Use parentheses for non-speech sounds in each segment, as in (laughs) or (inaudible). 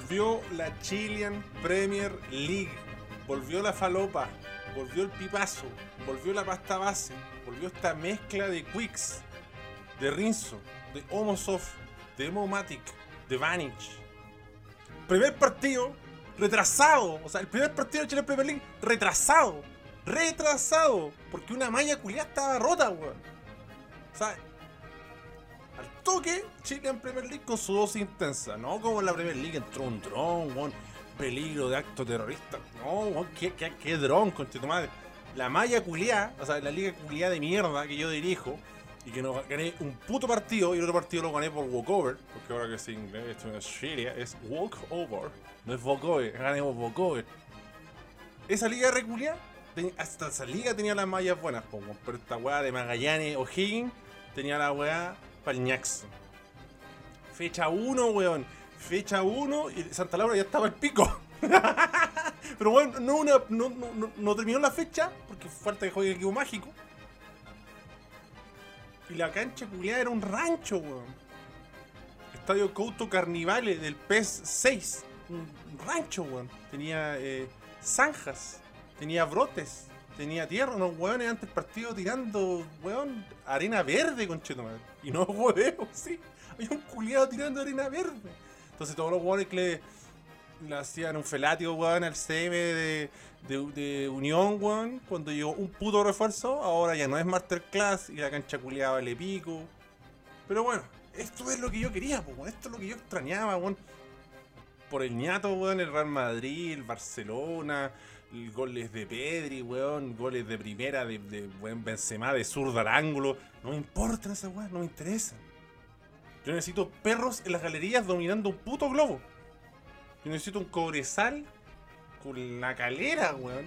Volvió la Chilean Premier League. Volvió la falopa. Volvió el pipazo. Volvió la pasta base. Volvió esta mezcla de Quicks, de Rinzo, de Homosoft, de Emomatic, de Vantage. Primer partido retrasado. O sea, el primer partido de Chile Premier League retrasado. Retrasado. Porque una malla culiada estaba rota, weón. O sea, toque, Chile en Premier League con su dosis intensa. No como en la Premier League entró un dron, weón. Peligro de acto terrorista. No, qué, qué, qué dron, con madre. La malla culiada, o sea, la liga culiada de mierda que yo dirijo y que no gané un puto partido y el otro partido lo gané por walkover, porque ahora que es inglés, esto en Australia es walkover, no es walkover, gané por walkover. Esa liga reculia, hasta esa liga tenía las mallas buenas, como, pero esta weá de Magallanes o Higgins tenía la weá Palñax. Fecha 1, weón. Fecha 1 y Santa Laura ya estaba el pico. (laughs) pero bueno, no, una, no, no, no, terminó la fecha porque falta que juegue el equipo mágico. Y la cancha culiada era un rancho, weón. Estadio Couto Carnivale del PES 6. Un rancho, weón. Tenía eh, zanjas, tenía brotes, tenía tierra. Unos weones antes del partido tirando, weón, arena verde, concheto Y no (laughs) hueveo, sí. Había un culiado tirando arena verde. Entonces todos los weones que le, le hacían un felatio, weón, al CM de de, Unión, weón, cuando llegó un puto refuerzo, ahora ya no es Masterclass y la cancha culiada vale pico. Pero bueno, esto es lo que yo quería, weón, esto es lo que yo extrañaba, weón. Por el ñato, weón, el Real Madrid, el Barcelona, goles de Pedri, weón, goles de primera de, de buen Benzema de zurda al ángulo. No me importa esa weón, no me interesa. Yo necesito perros en las galerías dominando un puto globo. Yo necesito un cobresal con la calera, weón.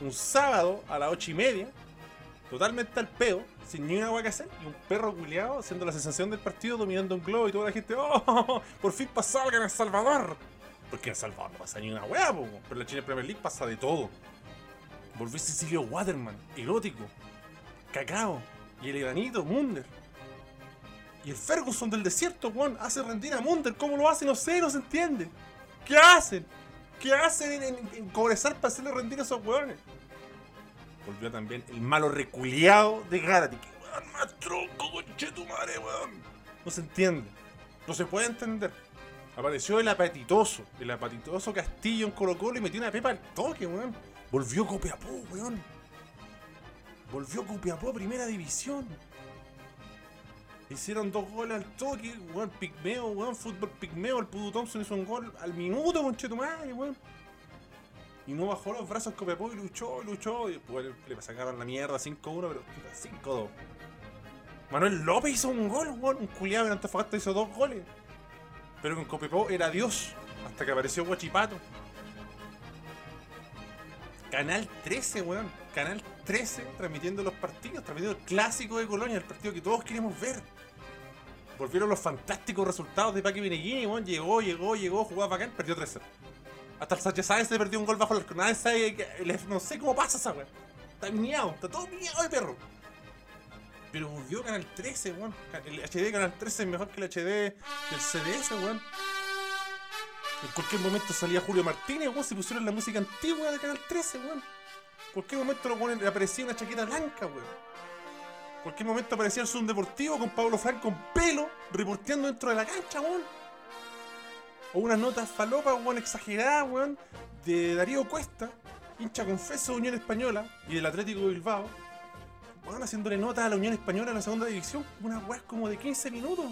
Un sábado a las ocho y media, totalmente al pedo, sin ni una que hacer, y un perro culiado haciendo la sensación del partido, dominando un globo y toda la gente, ¡oh! (laughs) Por fin pasó algo en El Salvador. Porque en Salvador no pasa ni una weá, pero la Chile Premier League pasa de todo. Volvió Cecilio Waterman, erótico, cacao, y el granito, Munder. Y el Ferguson del desierto, weón, hace rendir a Munder. ¿Cómo lo hace? No sé, no se entiende. ¿Qué hacen? ¿Qué hacen en, en, para hacerle rendir a esos hueones? Volvió también el malo reculeado de Garati. Más tronco, conche weón. No se entiende. No se puede entender. Apareció el apatitoso. El apatitoso Castillo en Colo Colo y metió una pepa al toque, weón. Volvió Copiapó, weón. Volvió Copiapó primera división. Hicieron dos goles al toque, weón, pigmeo, weón, fútbol pigmeo, el Pudu Thompson hizo un gol al minuto, conchetumadre, weón. Y no bajó los brazos Copiapó y luchó, luchó, y después le sacaron la mierda 5-1, pero 5-2. Manuel López hizo un gol, weón, un culiado en Antofagasta hizo dos goles. Pero con Copiapó era Dios, hasta que apareció Guachipato. Canal 13, weón. Canal 13 transmitiendo los partidos, transmitiendo el clásico de Colonia, el partido que todos queremos ver. Volvieron los fantásticos resultados de Paqui Meneghini, weón. Llegó, llegó, llegó, jugaba bacán, perdió 3 Hasta el Sánchez Sáenz se perdió un gol bajo Nadie sabe, no sé cómo pasa esa weón. Está miado, está todo miado de perro. Pero volvió Canal 13, weón. El HD Canal 13 es mejor que el HD del CDS, weón. En cualquier momento salía Julio Martínez, weón, se pusieron la música antigua de Canal 13, weón. En cualquier momento le aparecía una chaqueta blanca, weón. En cualquier momento aparecía el Zoom Deportivo con Pablo Franco con pelo, reporteando dentro de la cancha, weón. O unas notas falopas, weón, exageradas, weón, de Darío Cuesta, hincha confeso de Unión Española y del Atlético de Bilbao weón, haciéndole notas a la Unión Española en la segunda división, una weá como de 15 minutos,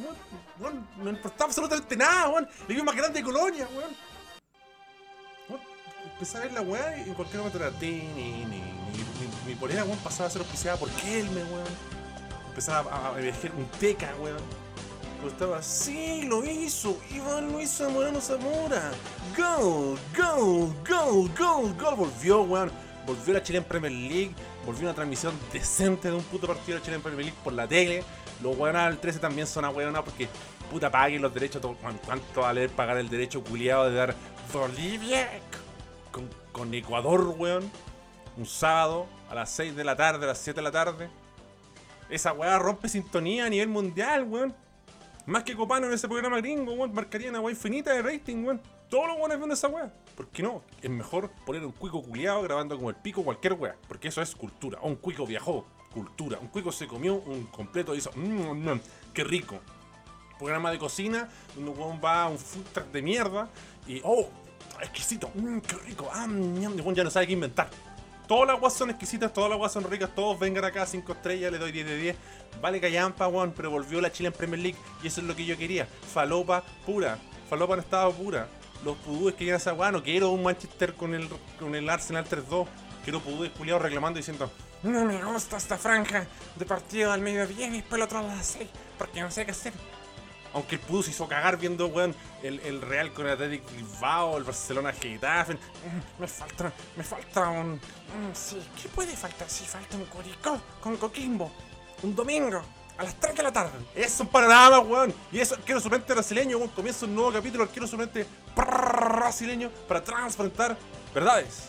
weón. no importaba absolutamente nada, weón. Le más grande de Colonia, weón. Empecé a ver la weá y en cualquier momento era ni, ni, ni, mi polera, weón, pasaba a ser auspiciada por Kelme, weón. Empezaba a, emerger un teca, weón. Estaba, sí, lo hizo, Iván lo hizo Morano Zamora. Go, go, go, go, go. Volvió, weón. Volvió la Chile en Premier League volvió una transmisión decente de un puto partido de Chile en Premier League por la tele. Los weones al 13 también son weonas porque puta paguen los derechos. ¿Cuánto vale pagar el derecho culiado de dar Bolivia con, con Ecuador, weón? Un sábado a las 6 de la tarde, a las 7 de la tarde. Esa weá rompe sintonía a nivel mundial, weón. Más que Copano en ese programa gringo, weón. Marcaría una weá infinita de rating, weón. Todos los weones ven esa weá. ¿Por qué no? Es mejor poner un cuico culiado grabando como el pico cualquier weá. Porque eso es cultura. Un cuico viajó. Cultura. Un cuico se comió un completo y hizo. Mmm, mmm, qué rico. Programa de cocina. Un weón va a un food truck de mierda. Y. ¡Oh! Exquisito. Mmm, qué rico. Ah, weón ya no sabe qué inventar. Todas las guas son exquisitas, todas las guas son ricas, todos vengan acá, 5 estrellas, le doy 10 de 10. Vale callampa, weón, pero volvió la Chile en Premier League y eso es lo que yo quería. Falopa pura, falopa en estado pura. Los pudúes querían esa weá, no quiero un Manchester con el, con el Arsenal 3-2. Quiero pudúes culiados reclamando diciendo, no me gusta esta franja de partido al mediodía y después el otro a las 6, porque no sé qué hacer. Aunque el Pudu se hizo cagar viendo, weón, el, el Real con el Athletic Bilbao, el Barcelona Getafe. Mm, me falta, me falta un... mm, sí, ¿qué puede faltar? Si falta un Curicó con Coquimbo. Un domingo. A las 3 de la tarde. Eso es un panorama, weón. Y eso, quiero suplente brasileño, weón. Comienza un nuevo capítulo, quiero suplente brasileño para transparentar verdades.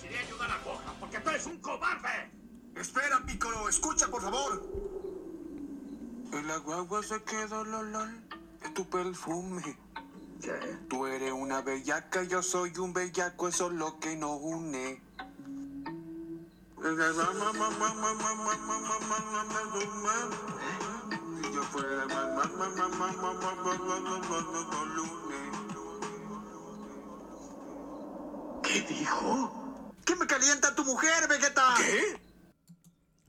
Te iré a ayudar a Boja, porque tú eres un cobarde. Espera, Piccolo, escucha, por favor. En la guagua se quedó lolol de tu perfume. ¿Qué? Tú eres una bellaca, yo soy un bellaco, eso es lo que nos une. ¿Qué dijo? ¿Qué me calienta tu mujer, Vegeta? ¿Qué?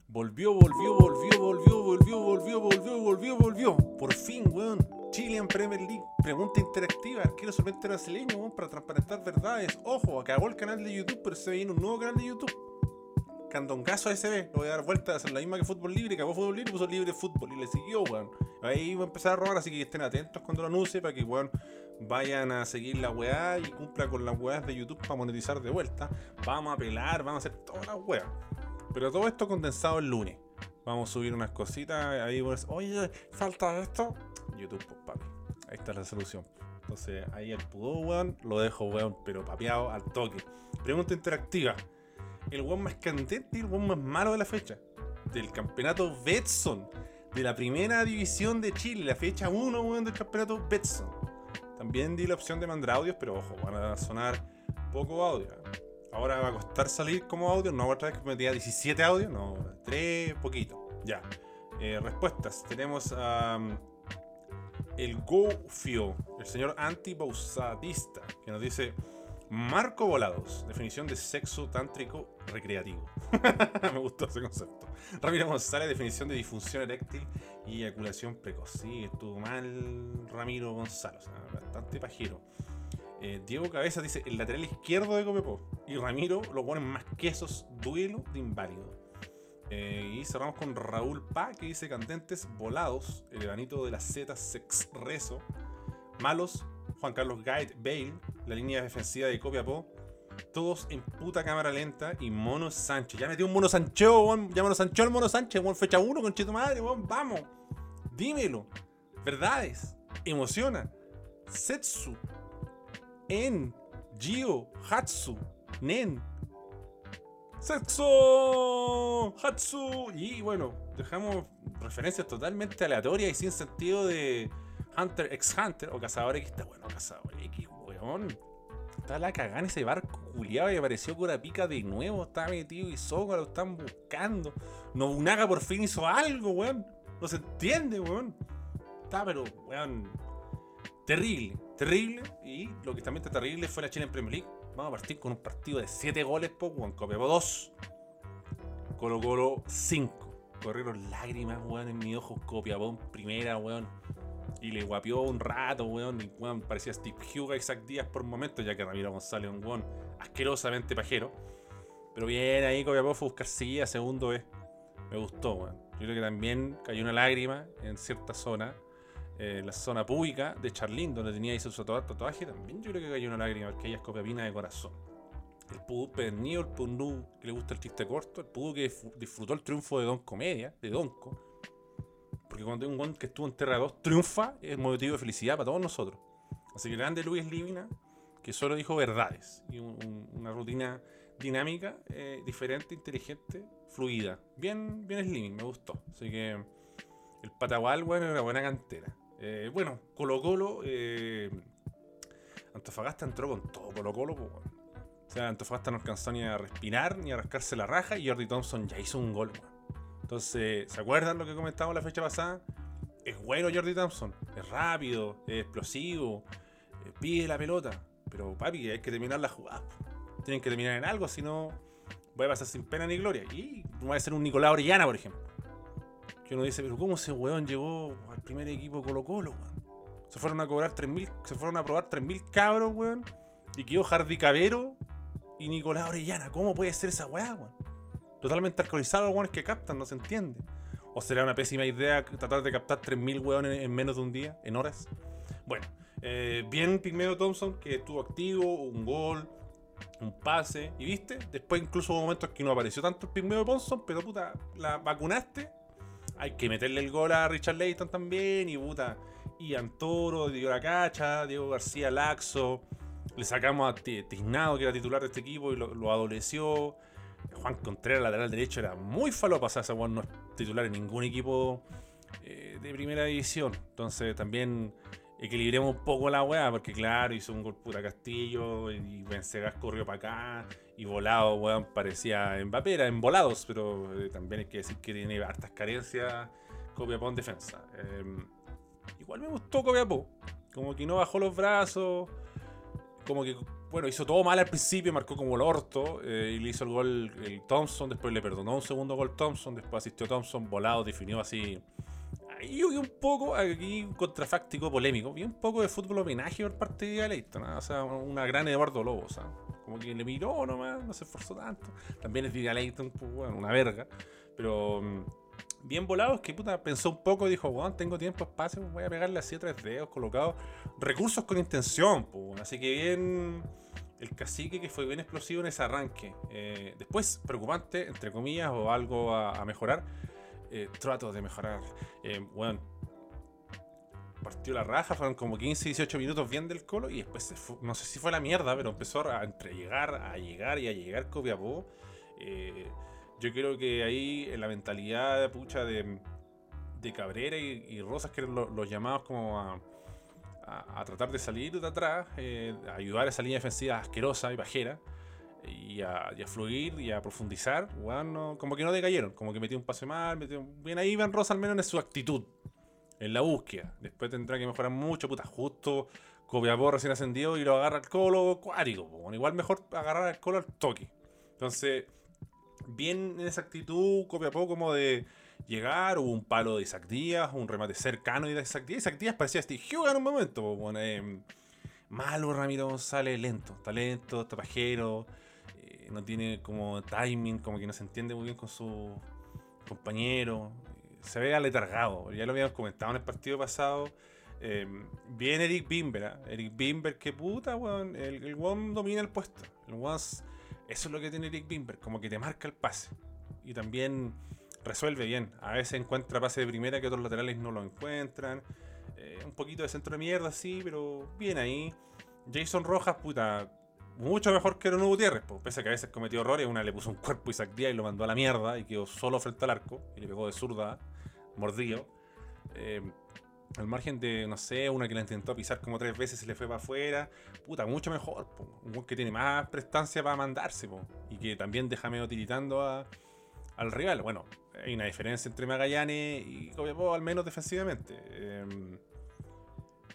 Volvió, volvió, volvió, volvió, volvió, volvió, volvió, volvió, volvió. Por fin, weón. Chile en Premier League. Pregunta interactiva. Quiero solamente brasileño, weón, para transparentar verdades. Ojo, acabó el canal de YouTube, pero se viene un nuevo canal de YouTube. Candongazo SB. Lo voy a dar vuelta a hacer la misma que Fútbol Libre. Acabó Fútbol Libre y puso Libre Fútbol. Y le siguió, weón. Ahí va a empezar a robar, así que estén atentos cuando lo anuncie para que, weón, vayan a seguir la weá y cumpla con las weás de YouTube para monetizar de vuelta. Vamos a pelar, vamos a hacer todas las weas. Pero todo esto condensado el lunes. Vamos a subir unas cositas. Ahí pues, oye, falta esto. YouTube, pues papi. Ahí está la solución. Entonces, ahí el pudó, weón. Lo dejo, weón, pero papeado al toque. Pregunta interactiva. El weón más candente y el weón más malo de la fecha. Del campeonato Betson. De la primera división de Chile. La fecha 1, weón, del campeonato Betson. También di la opción de mandar audios, pero ojo, van a sonar poco audio. Ahora va a costar salir como audio. No, otra vez que metía 17 audios. No, 3, poquito. Ya. Eh, respuestas. Tenemos a el Gofio, el señor antipausadista, que nos dice Marco Volados, definición de sexo tántrico recreativo. (laughs) Me gustó ese concepto. Ramiro González, definición de disfunción eréctil y eyaculación precoz. Sí, estuvo mal Ramiro González, bastante pajero. Eh, Diego Cabeza dice el lateral izquierdo de Copepo. Y Ramiro lo ponen más quesos, duelo de inválido. Eh, y cerramos con Raúl Pa, que dice candentes volados, el evanito de la Z Sex Rezo, malos, Juan Carlos Guide Bale, la línea defensiva de Copiapó, todos en puta cámara lenta y Mono Sánchez. Ya metió un Mono Sancho. Ya Mono Sancho el Mono Sánchez. Fecha 1, con tu madre. Vamos. Dímelo. Verdades. Emociona. Setsu. En. Gio. Hatsu. Nen. Sexo. Hatsu. Y bueno, dejamos referencias totalmente aleatorias y sin sentido de Hunter x Hunter o Cazador X. Está bueno, Cazador X, weón. Está la cagada ese barco culiado y apareció Curapica de nuevo. Está metido y Soga lo están buscando. Nobunaga por fin hizo algo, weón. No se entiende, weón. Está, pero, weón. Terrible, terrible. Y lo que también está terrible fue la Chile en Premier League. Vamos a partir con un partido de 7 goles, po, weón. Copiapó 2. Colo Colo 5. Corrieron lágrimas, weón, en mi ojo. Copiapó primera, weón. Y le guapió un rato, weón. Parecía Steve Huga Isaac Díaz por momentos, ya que Ramiro González es un weón asquerosamente pajero. Pero bien, ahí Copiapó fue buscar seguida, segundo vez. Me gustó, weón. Yo creo que también cayó una lágrima en cierta zona. eh, la zona pública de Charlín, donde tenía ahí su tatua- tatuaje. También yo creo que cayó una lágrima, porque ella es copiapina de corazón. El pudú pernido, el pudú que le gusta el chiste corto, el pudú que disfr- disfrutó el triunfo de Don Comedia, de Donco. Porque cuando hay un guan que estuvo en Terra 2 triunfa, es motivo de felicidad para todos nosotros. Así que grande Luis Livina, que solo dijo verdades. Y un- un- una rutina dinámica, eh, diferente, inteligente, fluida. Bien, bien Slimming, me gustó. Así que el Patagual, bueno, era buena cantera. Eh, bueno, Colo Colo. eh, Antofagasta entró con todo Colo Colo. weón. O sea, Antofagasta no alcanzó ni a respirar, ni a rascarse la raja. Y Jordi Thompson ya hizo un gol. weón. Entonces, ¿se acuerdan lo que comentábamos la fecha pasada? Es bueno Jordi Thompson. Es rápido, es explosivo, eh, pide la pelota. Pero papi, hay que terminar la jugada. Tienen que terminar en algo, si no, voy a pasar sin pena ni gloria. Y va a ser un Nicolás Orellana, por ejemplo. Que uno dice, pero ¿cómo ese weón llegó al primer equipo Colo Colo, weón? Se fueron a cobrar 3.000, se fueron a probar 3.000 cabros, weón. Y quedó Hardy Cabero y Nicolás Orellana. ¿Cómo puede ser esa weá, weón? Totalmente alcoholizado los weones que captan, no se entiende. ¿O será una pésima idea tratar de captar 3.000 weones en, en menos de un día, en horas? Bueno, eh, bien Pigmeo Thompson, que estuvo activo, un gol, un pase, y viste, después incluso hubo momentos que no apareció tanto el Pigmeo Thompson, pero puta, la vacunaste, hay que meterle el gol a Richard Leighton también, y puta, Ian Toro, Diego Cacha, Diego García Laxo, le sacamos a Ti- Tiznado, que era titular de este equipo, y lo adoleció. Juan Contreras, lateral derecho, era muy falopa, o sea, ese no es titular en ningún equipo eh, de primera división. Entonces también equilibremos un poco la weá, porque claro, hizo un gol puta Castillo y Vencegas corrió para acá y volado, weón, parecía Mbappé, era en volados, pero eh, también hay que decir que tiene hartas carencias Copiapó en defensa. Eh, igual me gustó Copiapó, como que no bajó los brazos, como que, bueno, hizo todo mal al principio, marcó como el orto, eh, y le hizo el gol el Thompson, después le perdonó un segundo gol Thompson, después asistió Thompson, volado, definió así vi un poco, aquí un contrafáctico polémico, vi un poco de fútbol homenaje por parte de Leighton, ¿ah? o sea, una gran Eduardo Lobo, o sea, como que le miró nomás, no se esforzó tanto. También es Didier Leighton, bueno, una verga, pero mm, bien volado, es que puta pensó un poco y dijo, weón, tengo tiempo, espacio, voy a pegarle así a tres dedos, colocados recursos con intención, bueno. así que bien el cacique que fue bien explosivo en ese arranque. Eh, después, preocupante, entre comillas, o algo a, mejorar eh, trato de mejorar. Eh, bueno, partió la raja, fueron como 15, 18 minutos bien del colo y después se fu- no sé si fue la mierda, pero empezó a entregar, a llegar y a llegar Copiapó. Eh, yo creo que ahí en la mentalidad pucha de, de Cabrera y, Rosas, que eran lo- los llamados como a, a- tratar de salir de atrás, eh, a ayudar a esa línea defensiva asquerosa y bajera y a, fluir y a profundizar, weón, no- como que no decayeron, como que metió un pase mal, metió, bien ahí Iván Rosa al menos en su actitud, en la búsqueda. Después tendrá que mejorar mucho, puta, justo Copiapó recién ascendido y lo agarra al colo cuático, bueno, igual mejor agarrar al colo al toque. Entonces, bien en esa actitud, Copiapó como de llegar, hubo un palo de Isaac Díaz, un remate cercano de Isaac Díaz, Isaac Díaz parecía Steve Huga en un momento, po, bueno, eh, malo Ramiro González, lento, está lento, está pajero, eh, no tiene como timing, como que no se entiende muy bien con su compañero, eh, se ve aletargado, ya lo habíamos comentado en el partido pasado. Eh, bien Eric Bimber. Eric Bimber, que puta, weón, el, el domina el puesto. El weón, eso es lo que tiene Eric Bimber, como que te marca el pase. Y también resuelve bien. A veces encuentra pase de primera que otros laterales no lo encuentran. Eh, un poquito de centro de mierda, sí, pero bien ahí. Jason Rojas, puta, mucho mejor que Bruno Gutiérrez, pese a que a veces cometió errores. Una le puso un cuerpo y Isaac Díaz y lo mandó a la mierda y quedó solo frente al arco y le pegó de zurda, mordido. Eh, al margen de, no sé, una que la intentó pisar como tres veces y le fue para afuera. Puta, mucho mejor. po. Un que tiene más prestancia para mandarse. Y que también deja medio tiritando al rival. Bueno, hay una diferencia entre Magallanes y Copiapó, al menos defensivamente. Em,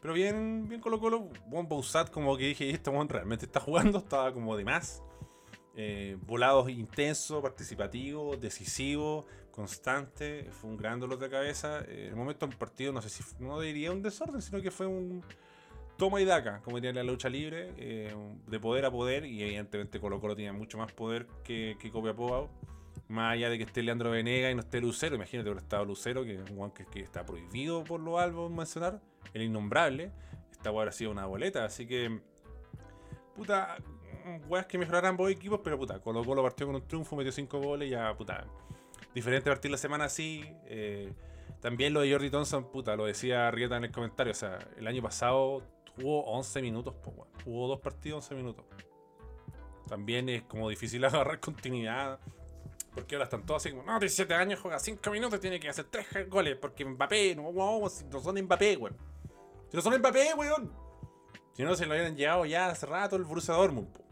pero bien, bien Colo Colo. Buen Bouzat, como que dije, este weón realmente está jugando. Estaba como de más. Eh, volados intenso, participativo, decisivo, constante. Fue un gran dolor de cabeza. Eh, en el momento del partido, no sé si no diría un desorden, sino que fue un toma y daca, como tiene la lucha libre, eh, de poder a poder. Y evidentemente Colo Colo tiene mucho más poder que, que Copiapó. Más allá de que esté Leandro Venega y no esté Lucero, imagínate hubiera estado Lucero, que es un que, que está prohibido por los albos mencionar, el innombrable. Esta hueá ha sido una boleta, así que. Puta, weas que mejorar ambos equipos, pero puta, Colo Colo partió con un triunfo, metió 5 goles, ya puta. Diferente partir la semana así. eh, también lo de Jordi Thompson, puta, lo decía Rieta en el comentario. O sea, el año pasado tuvo 11 minutos, po. Jugó dos partidos, 11 minutos. También es como difícil (laughs) agarrar continuidad. Porque ahora están todos así como, no, 17 años, juega 5 minutos, tiene que hacer 3 goles. Porque Mbappé, no, no, si no son Mbappé, weón. Si no son Mbappé, weón. Si no, se lo hubieran llevado ya hace rato el Borussia Dortmund, po.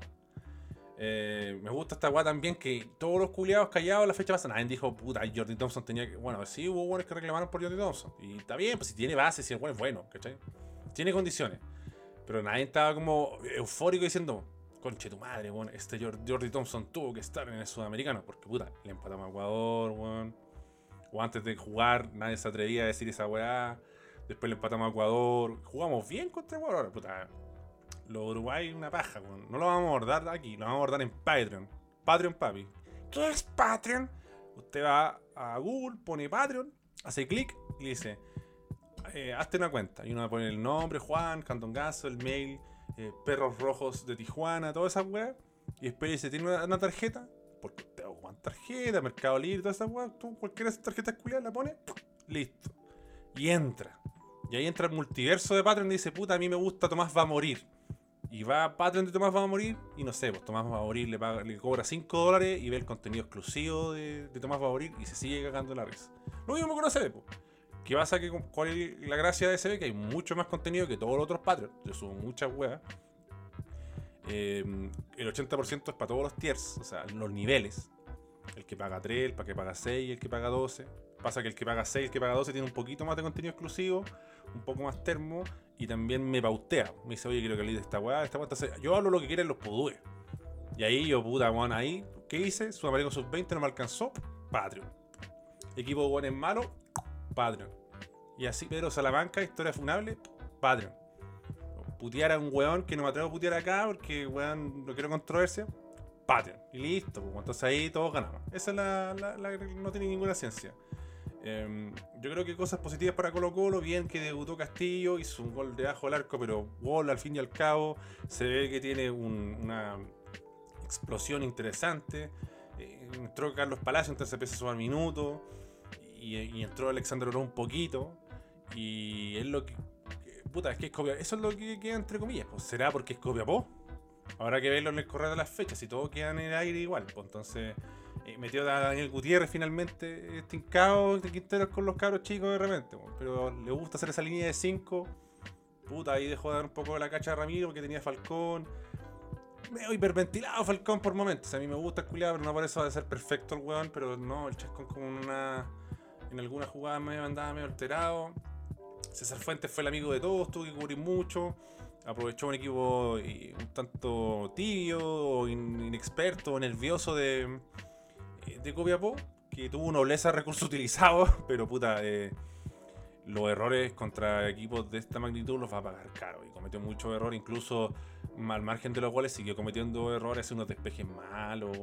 Eh, me gusta esta weá también que todos los culiados callados la fecha pasada. Nadie dijo, puta, Jordi Thompson tenía que. Bueno, sí hubo buenos que reclamaron por Jordi Thompson. Y está bien, pues si tiene base, si el weón es bueno, ¿cachai? Tiene condiciones. Pero nadie estaba como eufórico diciendo, conche tu madre, weón, este Jordi Thompson tuvo que estar en el sudamericano. Porque puta, le empatamos a Ecuador, weón. O antes de jugar, nadie se atrevía a decir esa weá. Después le empatamos a Ecuador. Jugamos bien contra Ecuador. Puta, los Uruguay una paja. No lo vamos a abordar aquí, lo vamos a abordar en Patreon. Patreon, papi. ¿Qué es Patreon? Usted va a Google, pone Patreon, hace clic y dice, eh, hazte una cuenta. Y uno poner el nombre, Juan, Candongazo, el mail, eh, Perros Rojos de Tijuana, todas esas weas. Y después dice, ¿tiene una, tarjeta? Porque usted Juan tarjeta, Mercado Libre, todas esas weas. Tú cualquiera de esas tarjetas culiadas la pone, listo. Y entra. Y ahí entra el multiverso de Patreon y dice, puta, a mí me gusta Tomás va a morir. Y va a Patreon de Tomás va a morir y no sé, pues Tomás va a morir le, paga, le cobra 5 dólares y ve el contenido exclusivo de, Tomás va a morir y se sigue cagando la risa. Lo mismo con ACB, pues. ¿Qué pasa? Que, ¿Cuál es la gracia de ACB? Que hay mucho más contenido que todos los otros Patreon. Yo subo muchas weas. Eh, el 80% es para todos los tiers, o sea, los niveles. El que paga 3, el que paga 6 y el que paga 12. Pasa que el que paga 6 el que paga 12 tiene un poquito más de contenido exclusivo, un poco más termo y también me pautea. Me dice, oye, quiero que leí de esta weá, esta weá. Yo hablo lo que quieren los podúes. Y ahí yo, puta, weón, ahí, ¿qué hice? Sudamérica Sub-20 no me alcanzó, Patreon. Equipo de es malo, Patreon. Y así Pedro Salamanca, historia funable, Patreon. Putear a un weón que no me atrevo a putear acá porque weón no quiero controversia, Patreon. Y listo, pues, entonces ahí todos ganamos. Esa es la, la, la no tiene ninguna ciencia. Eh, yo creo que cosas positivas para Colo Colo, bien que debutó Castillo, hizo un gol de ajo al arco, pero gol al fin y al cabo, se ve que tiene un, una explosión interesante. Eh, entró Carlos Palacio, entonces empieza a sumar minutos, y, y, entró Alexander Oro un poquito, y es lo que... Puta, es que es copia, eso es lo que queda entre comillas, pues será porque es copia po. Habrá que verlo en el correo de las fechas, si todo queda en el aire igual, pues entonces eh, metió a Daniel Gutiérrez finalmente estincado de Quinteros con los cabros chicos de repente, pero le gusta hacer esa línea de 5. Puta, ahí dejó de dar un poco la cacha a Ramiro porque tenía Falcón. Medio hiperventilado Falcón por momentos. A mí me gusta el culiado, pero no por eso de ser perfecto el weón. Pero no, el Chascón con una. En alguna jugada medio andaba medio alterado. César Fuentes fue el amigo de todos, tuvo que cubrir mucho. Aprovechó un equipo un tanto tibio, inexperto, nervioso de, de Copiapó, que tuvo nobleza recursos (laughs) utilizados, pero puta, eh, los errores contra equipos de esta magnitud los va a pagar caro. Y cometió muchos errores, incluso al margen de los cuales siguió cometiendo errores, unos despejes malos.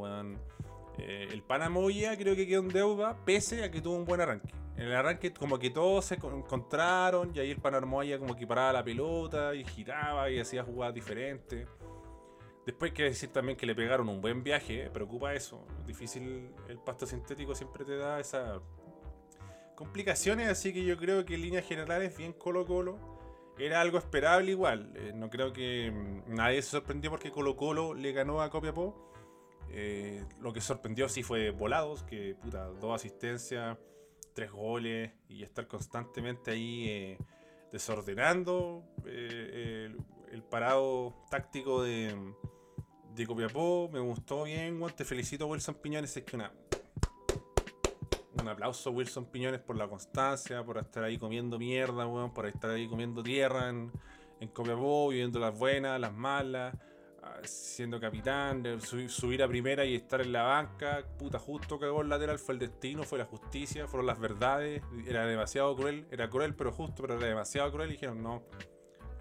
Eh, el Panamoya creo que quedó en deuda, pese a que tuvo un buen arranque. En el arranque como que todos se encontraron y ahí el Panamoya como que paraba la pelota y giraba y hacía jugadas diferentes. Después hay decir también que le pegaron un buen viaje, ¿eh? preocupa eso. Difícil, el pasto sintético siempre te da esas complicaciones, así que yo creo que en líneas generales, bien Colo Colo, era algo esperable igual. Eh, no creo que mm, nadie se sorprendió porque Colo Colo le ganó a Copiapó. Eh, lo que sorprendió sí fue volados, que puta, dos asistencias, tres goles y estar constantemente ahí eh, desordenando el, parado táctico de, de Copiapó. Me gustó bien, te felicito Wilson Piñones, es que una, un aplauso Wilson Piñones por la constancia, por estar ahí comiendo mierda, weón, por estar ahí comiendo tierra en, en Copiapó, viviendo las buenas, las malas siendo capitán, subir, a primera y estar en la banca, puta, justo cagó el lateral, fue el destino, fue la justicia, fueron las verdades, era demasiado cruel, era cruel pero justo, pero era demasiado cruel. Y dijeron, no,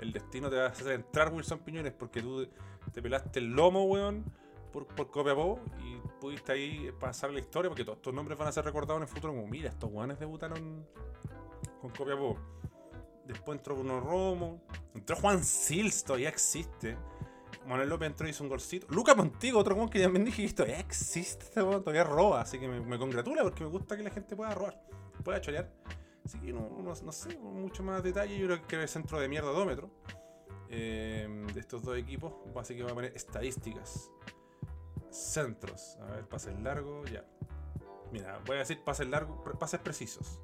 el destino te va a hacer entrar Wilson Piñones porque tú te pelaste el lomo, weón, por, por Copiapó y pudiste ahí pasar la historia porque todos estos nombres van a ser recordados en el futuro como, mira, estos weones debutaron con Copiapó. Después entró Bruno Romo, entró Juan Sils, todavía existe. Manuel López entró y hizo un golcito. Luca Montigo, otro weón que también dije esto existe, este weón todavía roba, así que me, me, congratula porque me gusta que la gente pueda robar, pueda chorear. Así que no, sé, mucho más detalle. Yo creo que el centro de mierda dómetro eh, de estos dos equipos. Así que voy a poner estadísticas. Centros. A ver, pases largos, ya. Mira, voy a decir pases largos, pases precisos.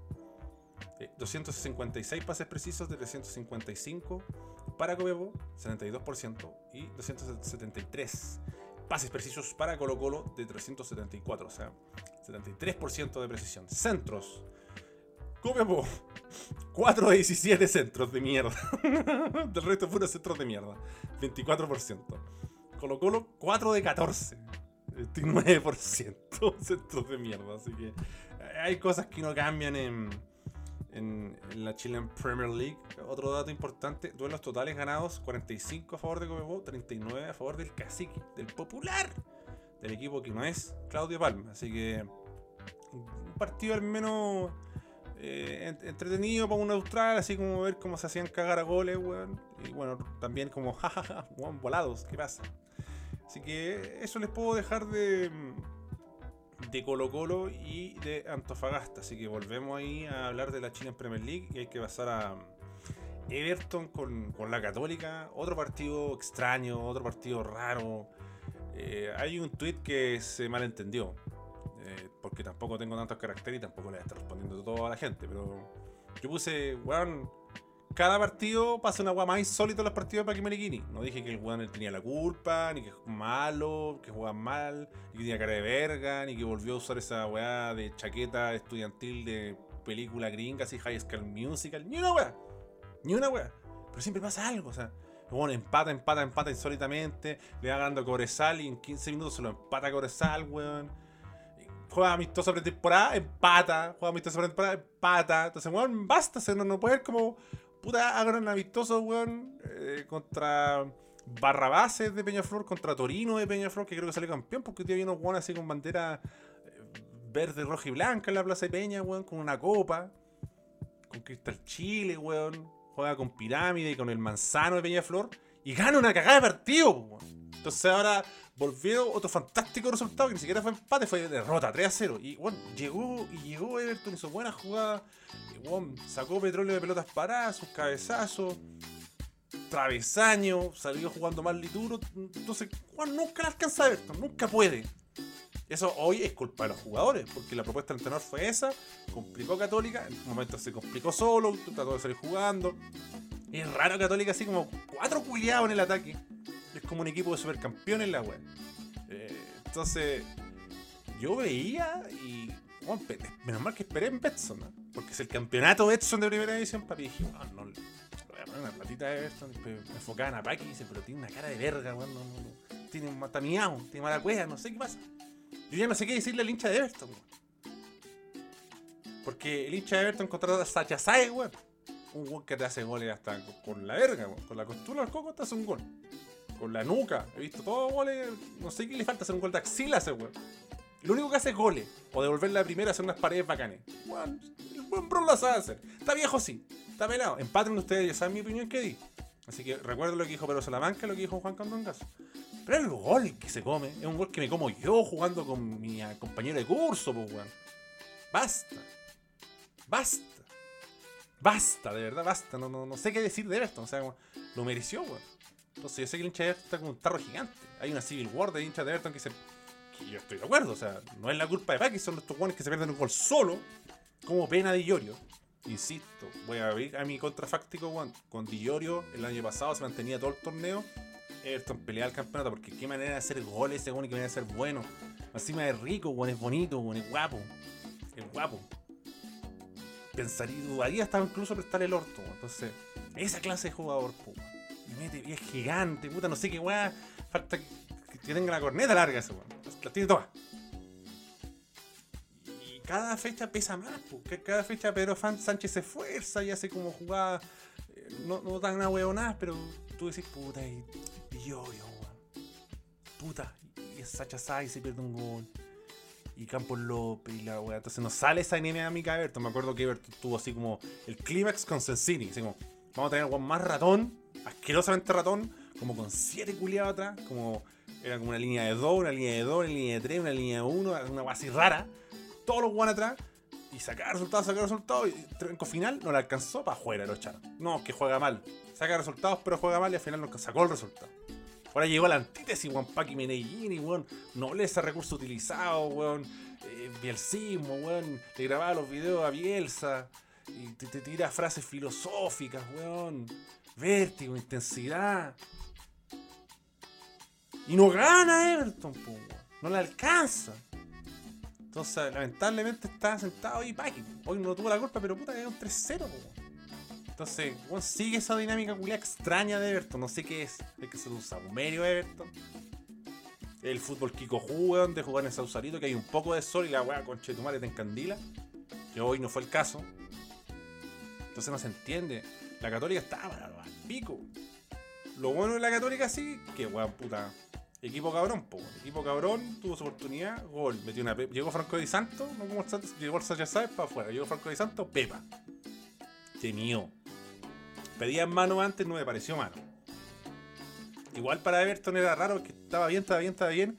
eh, 256 pases precisos de 355 para Copiapó, 72%, y 273 pases precisos para Colo Colo de 374, o sea, 73% de precisión. Centros. Copiapó, 4 de 17 centros de mierda. (laughs) Del resto fueron centros de mierda, 24%. Colo Colo, 4 de 14. 29% (laughs) centros de mierda. Así que hay cosas que no cambian en, en, en la Chilean Premier League. Otro dato importante: duelos totales ganados: 45 a favor de Copiapó, 39 a favor del Cacique, del Popular, del equipo que no es Claudio Palma. Así que un partido al menos eh, ent- entretenido para un austral, así como ver cómo se hacían cagar a goles. Y bueno, también como (laughs) jajaja, volados, ¿qué pasa? Así que eso les puedo dejar de, de Colo Colo y de Antofagasta. Así que volvemos ahí a hablar de la China en Premier League y hay que pasar a Everton con, con la Católica. Otro partido extraño, otro partido raro. Eh, hay un tweet que se malentendió. Porque tampoco tengo tantos caracteres y tampoco le estoy respondiendo todo a la gente. Pero yo puse, weón, cada partido pasa una weá más insólita en los partidos de Paqui Meneghini. No dije que el weón tenía la culpa, ni que es malo, que jugaba mal, ni que tenía cara de verga, ni que volvió a usar esa weá de chaqueta estudiantil de película gringa, así High School Musical. Ni una weá, ni una weá. Pero siempre pasa algo, o sea. Bueno, empata, empata, empata insólitamente. Le va ganando Cobresal y en 15 minutos se lo empata a Cobresal, weón. Juega amistoso pretemporada, empata. Juega amistoso pretemporada, empata. Entonces, weón, basta. no, no puede ser como puta hagan amistoso, weón, eh, contra Barrabases de Peñaflor, contra Torino de Peñaflor, que creo que salió campeón, porque hoy día vino weón así con bandera eh, verde, roja y blanca en la Plaza de Peña, weón, con una copa, con Cristal Chile, weón, juega con Pirámide y con el Manzano de Peñaflor, y gana una cagada de partido. Entonces ahora volvió otro fantástico resultado que ni siquiera fue empate, fue derrota, 3 a 0. Y bueno, llegó y llegó Everton, hizo buena jugada. Y bueno, sacó petróleo de pelotas paradas, sus cabezazos, travesaño, salió jugando mal Lituro. Entonces, Juan nunca le alcanza a Everton, nunca puede. Eso hoy es culpa de los jugadores, porque la propuesta del tenor fue esa, complicó Católica, en un momento se complicó solo, trató de salir jugando. Y es raro Católica así como cuatro culiados en el ataque. Es como un equipo de supercampeones la web. entonces, yo veía y. bueno, menos mal que esperé en Betson, ¿no? Porque es el campeonato Betson de primera división, papi. Dije, "Ah, no, voy a poner una platita de Betson. Me enfocaban a Paki y dice, pero tiene una cara de verga, weón. No, no. Tiene un matamiao, tiene mala cueva, no sé qué pasa. Yo ya no sé qué decirle al hincha de Everton, weón. Porque el hincha de Everton contrata a Sacha weón. Un weón que te hace goles hasta con- la verga. Con la costura del coco te hace un gol. Con la nuca. He visto todos goles. No sé qué le falta hacer un gol de axila a ese weón. Lo único que hace es goles. O devolver la primera, hacer unas paredes bacanes. Weón, el buen bro lo sabe hacer. Está viejo, sí. Está pelado. Empaten ustedes, ya saben mi opinión que di. Así que recuerdo lo que dijo Pedro Salamanca, lo que dijo Juan Candongazo. Pero el gol que se come es un gol que me como yo jugando con mi compañero de curso, pues, weón. Basta. Basta. Basta, de verdad, basta. No, no, no sé qué decir de Everton. O sea, como, lo mereció, weón. Entonces yo sé que el hincha de Everton está como un tarro gigante. Hay una Civil War de hinchas de Everton que que yo estoy de acuerdo. O sea, no es la culpa de Paki, son estos guanes que se pierden un gol solo, como pena de Iorio. Insisto, voy a abrir a mi contrafáctico, weón. Con Di Iorio el año pasado se mantenía todo el torneo. Everton peleaba el campeonato porque qué manera de hacer goles ese weón y qué manera de ser bueno. Encima es rico, weón, es bonito, weón, es guapo. Es guapo. Pensaría, dudaría hasta incluso prestarle el orto. Entonces, esa clase de jugador. Me mete, y gigante, puta, no sé qué weá. Falta que, tenga la corneta larga ese weón. La tiene toda. Y cada fecha pesa más, porque cada fecha Pedro Fan Sánchez se esfuerza y hace como jugadas eh, no, no tan ahueonadas, pero tú decís, puta, y, y yo, yo, weón. Puta, y es Sacha Sai se pierde un gol. Y Campos López y la weá. Entonces nos sale esa dinámica de Everton. Me acuerdo que Everton tuvo así como el clímax con Sensini. Así como, vamos a tener weón más ratón, asquerosamente ratón, como con siete culiados atrás, como era como una línea de dos, una línea de dos, una línea de tres, una línea de uno, una weá así rara. Todos los guanes atrás. Y sacar resultados, sacar resultados. Y tronco final no le alcanzó para afuera, lo echaron. No, que juega mal. Saca resultados, pero juega mal y al final no sacó el resultado. Ahora llegó la antítesis, weón, Paki Meneghini, weón, nobleza, recurso utilizado, weón, eh, weón, le grababa los videos a Bielsa, y te, tira frases filosóficas, weón. Vértigo, intensidad. Y no gana Everton, weón. No le alcanza. Entonces, lamentablemente está sentado ahí Paki. Hoy no tuvo la culpa, pero puta, es un 3-0, po, weón. Entonces, weón, sigue esa dinámica culiada extraña de Everton. No sé qué es. Es que se un saumerio Everton. El fútbol Kiko weón, de jugar en Sausalito, que hay un poco de sol y la weá con Chetumare te encandila. Que hoy no fue el caso. Entonces no se entiende. La católica estaba al pico. Lo bueno de la católica sí, que weón, puta. Equipo cabrón, po. Equipo cabrón, tuvo su oportunidad, gol. Metió una pe- Llegó Franco Di Santo, no como el Santos, llegó el Sánchez para afuera. Llegó Franco Di Santo, Pepa. Se mió. Pedían mano antes, no me pareció mano. Igual para Everton era raro, que estaba bien, estaba bien, estaba bien.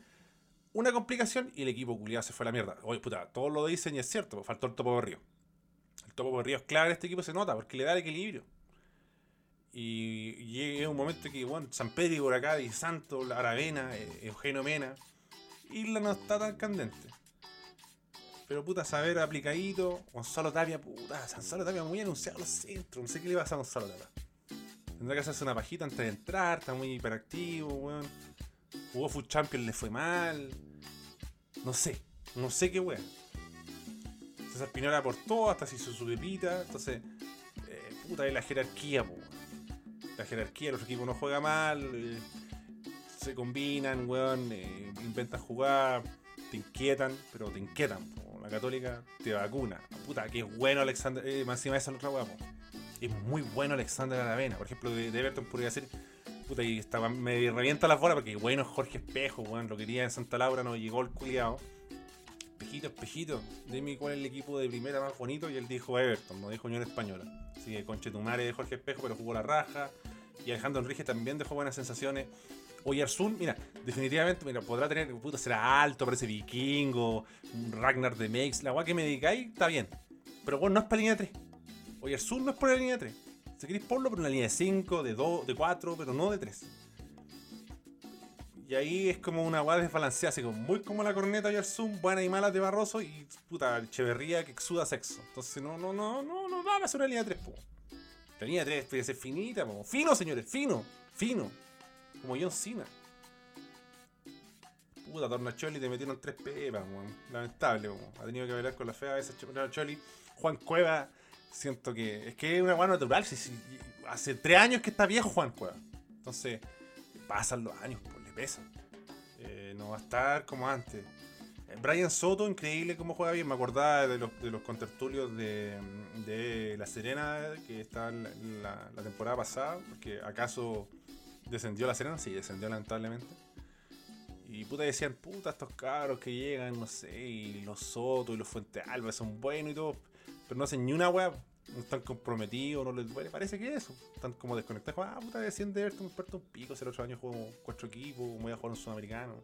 Una complicación y el equipo culiado se fue a la mierda. Oye, puta, todos lo dicen y es cierto, pues, faltó el topo de río. El topo de río es clave este equipo, se nota, porque le da el equilibrio. Y, es un momento que, bueno, San Pedro por acá, Di Santo, Aravena, eh, Eugenio Mena, Isla no está tan candente. Pero puta, saber aplicadito, Gonzalo Tapia, puta, Gonzalo Tapia muy anunciado a los centros, no sé qué le pasa a Gonzalo Tapia. Tendrá que hacerse una pajita antes de entrar, está muy hiperactivo, weón. Jugó Food Champions, le fue mal. No sé, no sé qué weón. César Pinola aportó, hasta se hizo su pepita, entonces, eh, puta, es la jerarquía, po. La jerarquía, los equipos no juegan mal, eh, se combinan, weón, eh, inventan jugar, te inquietan, pero te inquietan, po. La católica te vacuna. Puta, que es bueno Alexander, eh, más encima de esa otra weá, po es muy bueno Alexander Aravena. Por ejemplo, de, Everton podría ser. Puta, y estaba, me revienta las bolas porque bueno es Jorge Espejo, weón. Lo quería en Santa Laura, no llegó el culiao. Espejito, espejito, dime cuál es el equipo de primera más bonito. Y él dijo Everton, no dijo Unión Española. Así que Conchetumare de Jorge Espejo, pero jugó la raja. Y Alejandro Enrique también dejó buenas sensaciones. Oyarzún, mira, definitivamente, mira, podrá tener, puta, será alto, parece vikingo, Ragnar de Meix, la weá que me dedicáis, está bien. Pero bueno, no es para línea 3. Oyarzún no es por la línea 3. Si queréis ponlo por una línea de 5, de 2, de 4, pero no de 3. Y ahí es como una weá desbalanceada, así como muy como la corneta Oyarzún, buena y mala de Barroso y puta Echeverría que exuda sexo. Entonces no, no, no, no, no va a ser una línea 3, po. La línea 3 puede ser finita, po. Fino, señores, fino, fino. Como John Cena. Puta, Tornacholi te metieron 3 pepas, weón. Lamentable, weón. Ha tenido que bailar con la fea a veces Tornacholi. Juan Cueva, siento que. Es que es una weá natural. Si, hace 3 años que está viejo Juan Cueva. Entonces, pasan los años, pues le pesan. Eh, no va a estar como antes. Eh, Brian Soto, increíble cómo juega bien. Me acordaba de los, de los contertulios de, de La Serena que estaban la temporada pasada. Porque acaso descendió La Serena, sí, descendió lamentablemente. Y puta decían, puta, estos cabros que llegan, no sé, y los Soto y los Fuente Alba son buenos y todo, pero no hacen ni una web, no están comprometidos, no les duele, parece que eso. Están como desconectados, ah, puta, desciende de Everton, un pico, hace 8 años juego cuatro equipos, voy a jugar un sudamericano.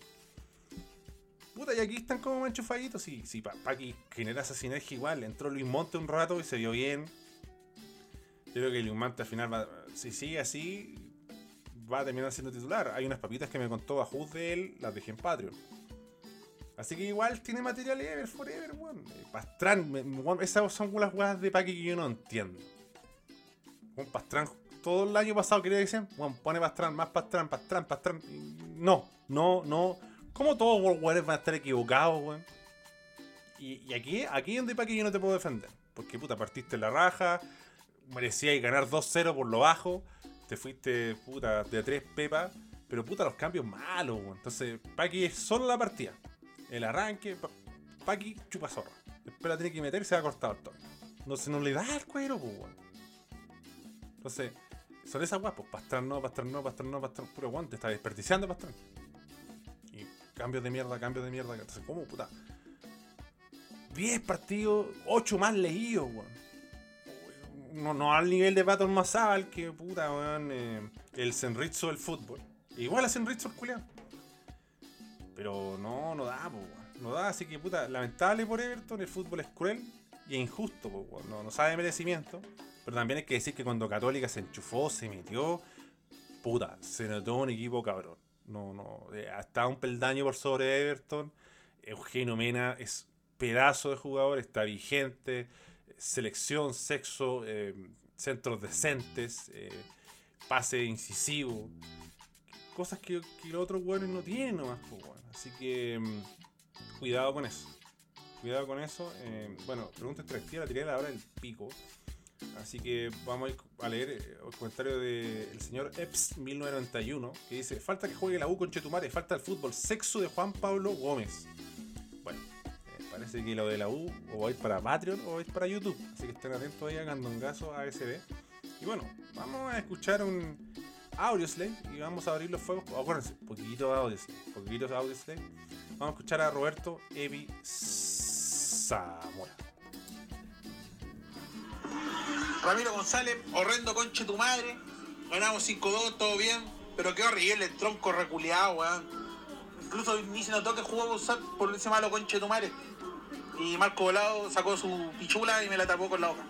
Puta, y aquí están como enchufaditos, sí, sí, para pa que genera esa sinergia igual. Entró Luis Monte un rato y se vio bien. Yo creo que Luis Monte al final, va, si sigue así, va a siendo titular. Hay unas papitas que me contó Bajuz de él, las dejé en Patreon. Así que igual tiene material Ever Forever, weón. Eh, Pastrán, esas son las weas de Paqui que yo no entiendo. Un Pastrán, todo el año pasado quería decir, weón, pone Pastrán, más Pastrán, Pastrán, Pastrán. No, no, no. ¿Cómo todos los weones van a estar equivocados, weón? Y, aquí, aquí es donde Paqui yo no te puedo defender. Porque puta, partiste la raja, merecíais ganar 2-0 por lo bajo, te fuiste puta de 3 pepas, pero puta los cambios malos, weón. Entonces, Paqui es solo la partida. El arranque, pa- Paqui chupa zorra. Después la tiene que meter y se va cortado el toque. No se nos le da el cuero, pues, weón. Entonces, son esas weas, pues, Pastrán no, Pastrán no, Pastrán no, Pastrán, puro weón, te está desperdiciando Pastrán. Y cambios de mierda, cambios de mierda. Entonces, ¿cómo, puta? 10 partidos, 8 más leídos, weón. No, no al nivel de Pato Mazabal, que puta, weón, eh, el Senritzo del fútbol. Igual a Senritzo el culiao. Pero no, no da, po, weón. No da, así que puta, lamentable por Everton, el fútbol es cruel y injusto, po, weón. No, no sabe merecimiento. Pero también hay que decir que cuando Católica se enchufó, se metió, puta, se notó un equipo cabrón. No, no, eh, hasta un peldaño por sobre Everton. Eugenio Mena es pedazo de jugador, está vigente. Selección, sexo, eh, centros decentes, eh, pase incisivo. Cosas que, que los otros weones no tienen nomás. Así que mm, cuidado con eso. Cuidado con eso. eh, bueno, pregunta extractiva, la tiré la pico. Así que vamos a, leer el comentario del señor Eps1991 que dice: Falta que juegue la U con Chetumare, falta el fútbol, sexo de Juan Pablo Gómez. Parece que lo de la U o va para Patreon o va para YouTube. Así que estén atentos ahí a Gandongazo ASB. Y bueno, vamos a escuchar un Audioslave y vamos a abrir los fuegos. Acuérdense, poquito Audioslave, poquito Audioslave. Vamos a escuchar a Roberto Evi Zamora. Ramiro González, horrendo conche tu madre. Ganamos 5-2, todo bien. Pero qué horrible el tronco reculeado, weón. Incluso ni se notó que jugó por ese malo conche tu madre. Y Marco Volado sacó su pichula y me la tapó con la hoja.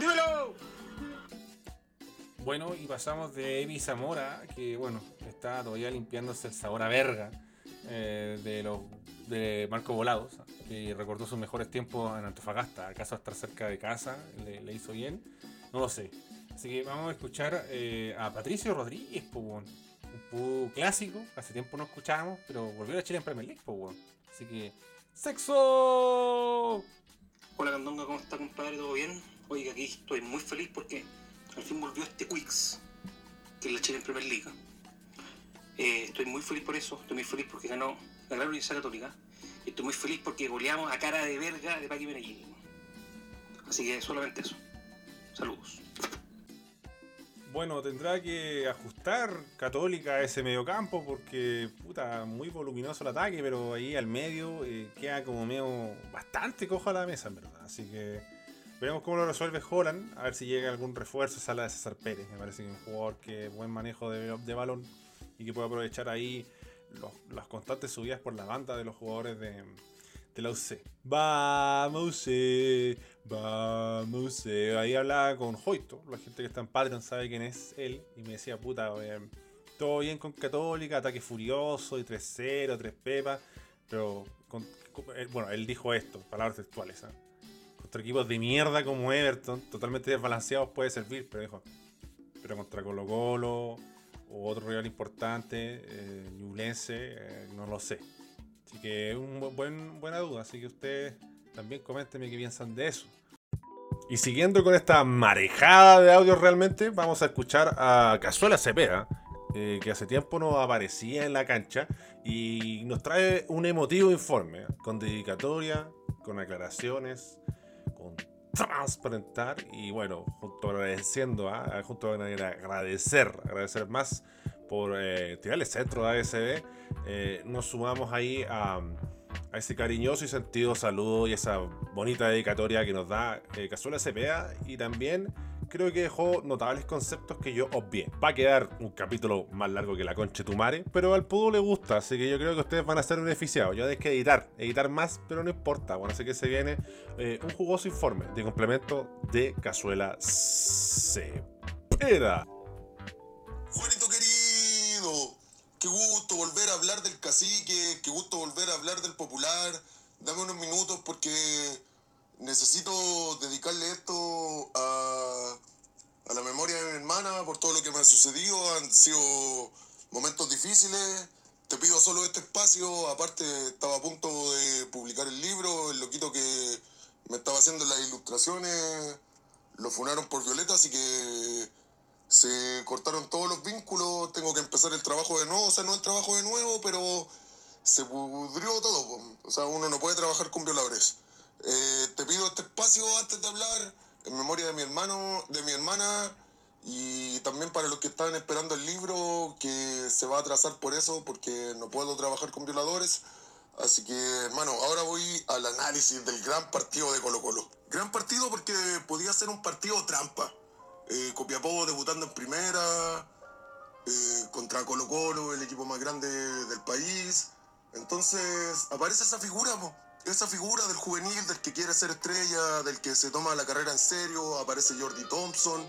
¡Dímelo! Bueno, y pasamos de Evi Zamora, que bueno, está todavía limpiándose el sabor a verga eh, de los de Marco Volados, que recordó sus mejores tiempos en Antofagasta. ¿Acaso estar cerca de casa le, hizo bien? No lo sé. Así que vamos a escuchar eh, a Patricio Rodríguez, po, weón. un clásico. Hace tiempo no escuchábamos, pero volvió a Chile en Premier League. Así que, ¡Sexo! Hola Candonga, ¿cómo está compadre? ¿Todo bien? Oiga, aquí estoy muy feliz porque al fin volvió este Quicks, que es la Chile en Premier League. Eh, estoy muy feliz por eso, estoy muy feliz porque ganó la Universidad Católica. Y estoy muy feliz porque goleamos a cara de verga de Paqui Menellini. Así que solamente eso. Saludos. Bueno, tendrá que ajustar Católica a ese mediocampo porque, puta, muy voluminoso el ataque, pero ahí al medio eh, queda como medio bastante cojo a la mesa, en verdad. Así que veremos cómo lo resuelve Holland, a ver si llega algún refuerzo, sala de César Pérez. Me parece que es un jugador que buen manejo de, de balón y que puede aprovechar ahí los, las constantes subidas por la banda de los jugadores de, de la UC. Vamos UC, vamos UC. Ahí hablaba con Joito, la gente que está en Patreon sabe quién es él, y me decía, puta, eh, todo bien con Católica, ataque furioso, y 3-0, 3 pepas, pero, eh, bueno, él dijo esto, palabras textuales, ¿ah? Contra equipos de mierda como Everton, totalmente desbalanceados puede servir, pero dijo, pero contra Colo Colo o otro rival importante, eh, eh, no lo sé. Así que es una buen, buena duda. Así que ustedes también coméntenme qué piensan de eso. Y siguiendo con esta marejada de audios realmente, vamos a escuchar a Cazuela Cepeda, eh, que hace tiempo no aparecía en la cancha y nos trae un emotivo informe, ¿eh? con dedicatoria, con aclaraciones, con transparentar y bueno, junto agradeciendo, ¿ah? junto a agradecer, agradecer más por eh, tirarle centro a ASB, eh, nos sumamos ahí a, a ese cariñoso y sentido saludo y esa bonita dedicatoria que nos da eh, Cazuela CPA y también creo que dejó notables conceptos que yo obvié. Va a quedar un capítulo más largo que la concha de tu madre, pero al pudo le gusta, así que yo creo que ustedes van a ser beneficiados. Yo hay que editar, editar más, pero no importa. Bueno, así que se viene eh, un jugoso informe de complemento de Cazuela Cepeda. Qué gusto volver a hablar del cacique, qué gusto volver a hablar del popular. Dame unos minutos porque necesito dedicarle esto a, a la memoria de mi hermana por todo lo que me ha sucedido. Han sido momentos difíciles. Te pido solo este espacio. Aparte, estaba a punto de publicar el libro. El loquito que me estaba haciendo las ilustraciones lo funaron por Violeta, así que se cortaron todos los vínculos, tengo que empezar el trabajo de nuevo, o sea, no el trabajo de nuevo, pero se pudrió todo, o sea, uno no puede trabajar con violadores. Eh, te pido este espacio antes de hablar, en memoria de mi hermano, de mi hermana, y también para los que están esperando el libro, que se va a atrasar por eso, porque no puedo trabajar con violadores. Así que, hermano, ahora voy al análisis del gran partido de Colo Colo. Gran partido porque podía ser un partido trampa. Eh, Copiapó debutando en primera, eh, contra Colo Colo, el equipo más grande del país. Entonces aparece esa figura, po. esa figura del juvenil, del que quiere ser estrella, del que se toma la carrera en serio. Aparece Jordi Thompson,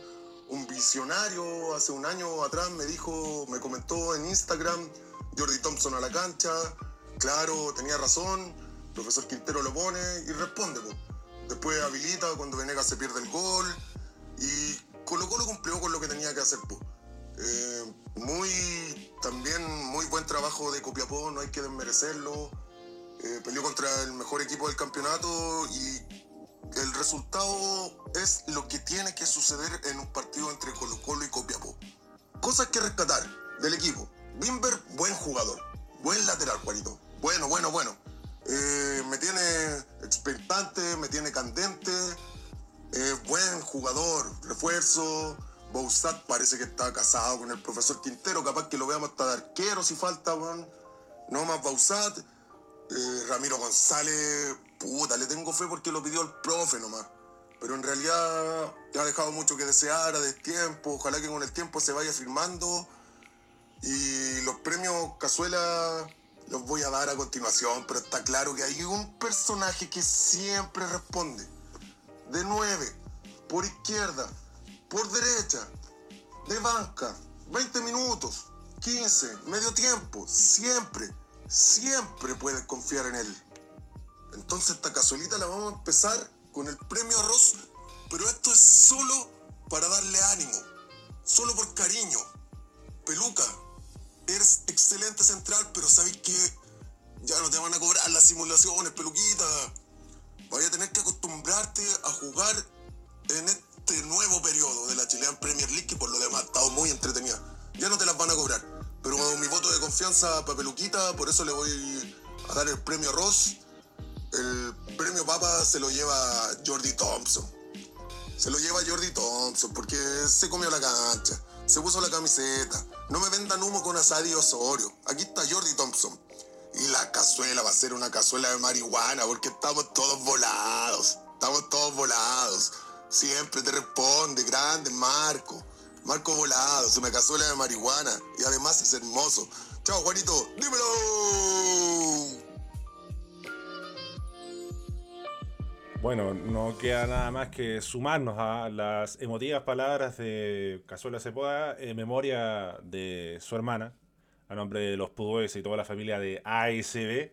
un visionario. Hace un año atrás me dijo, me comentó en Instagram, Jordi Thompson a la cancha. Claro, tenía razón. Profesor Quintero lo pone y responde. po. Después habilita cuando Venegas se pierde el gol. Y Colo Colo cumplió con lo que tenía que hacer. po. Eh, muy, también muy buen trabajo de Copiapó, no hay que desmerecerlo. Eh, peleó contra el mejor equipo del campeonato y el resultado es lo que tiene que suceder en un partido entre Colo Colo y Copiapó. Cosas que rescatar del equipo. Bimber, buen jugador. Buen lateral, Juanito. Bueno, bueno, bueno. Eh, me tiene expectante, me tiene candente. Eh, buen jugador, refuerzo. Bousat parece que está casado con el profesor Quintero. Capaz que lo veamos hasta de arquero si falta, weón. No más Bausat. Eh, Ramiro González, puta, le tengo fe porque lo pidió el profe nomás. Pero en realidad ha dejado mucho que desear a destiempo. Ojalá que con el tiempo se vaya firmando. Y los premios Cazuela los voy a dar a continuación, pero está claro que hay un personaje que siempre responde. De 9, por izquierda, por derecha, de banca, 20 minutos, 15, medio tiempo, siempre, siempre puedes confiar en él. Entonces esta cazuelita la vamos a empezar con el premio arroz, pero esto es solo para darle ánimo, solo por cariño. Peluca, eres excelente central, pero sabes que ya no te van a cobrar las simulaciones, peluquita. Vaya a tener que acostumbrarte a jugar en este nuevo periodo de la Chilean Premier League, que por lo demás ha estado muy entretenida. Ya no te las van a cobrar. Pero mi voto de confianza para Peluquita, por eso le voy a dar el premio Ross. El premio Papa se lo lleva Jordi Thompson. Se lo lleva Jordi Thompson porque se comió la cancha, se puso la camiseta. No me vendan humo con Asadi Osorio. Aquí está Jordi Thompson. Y la cazuela va a ser una cazuela de marihuana porque estamos todos volados. Estamos todos volados. Siempre te responde, grande, Marco. Marco volado, es una cazuela de marihuana. Y además es hermoso. Chao, Juanito. Dímelo. Bueno, no queda nada más que sumarnos a las emotivas palabras de Cazuela Cepoda en memoria de su hermana, a nombre de los Pudues y toda la familia de ASB.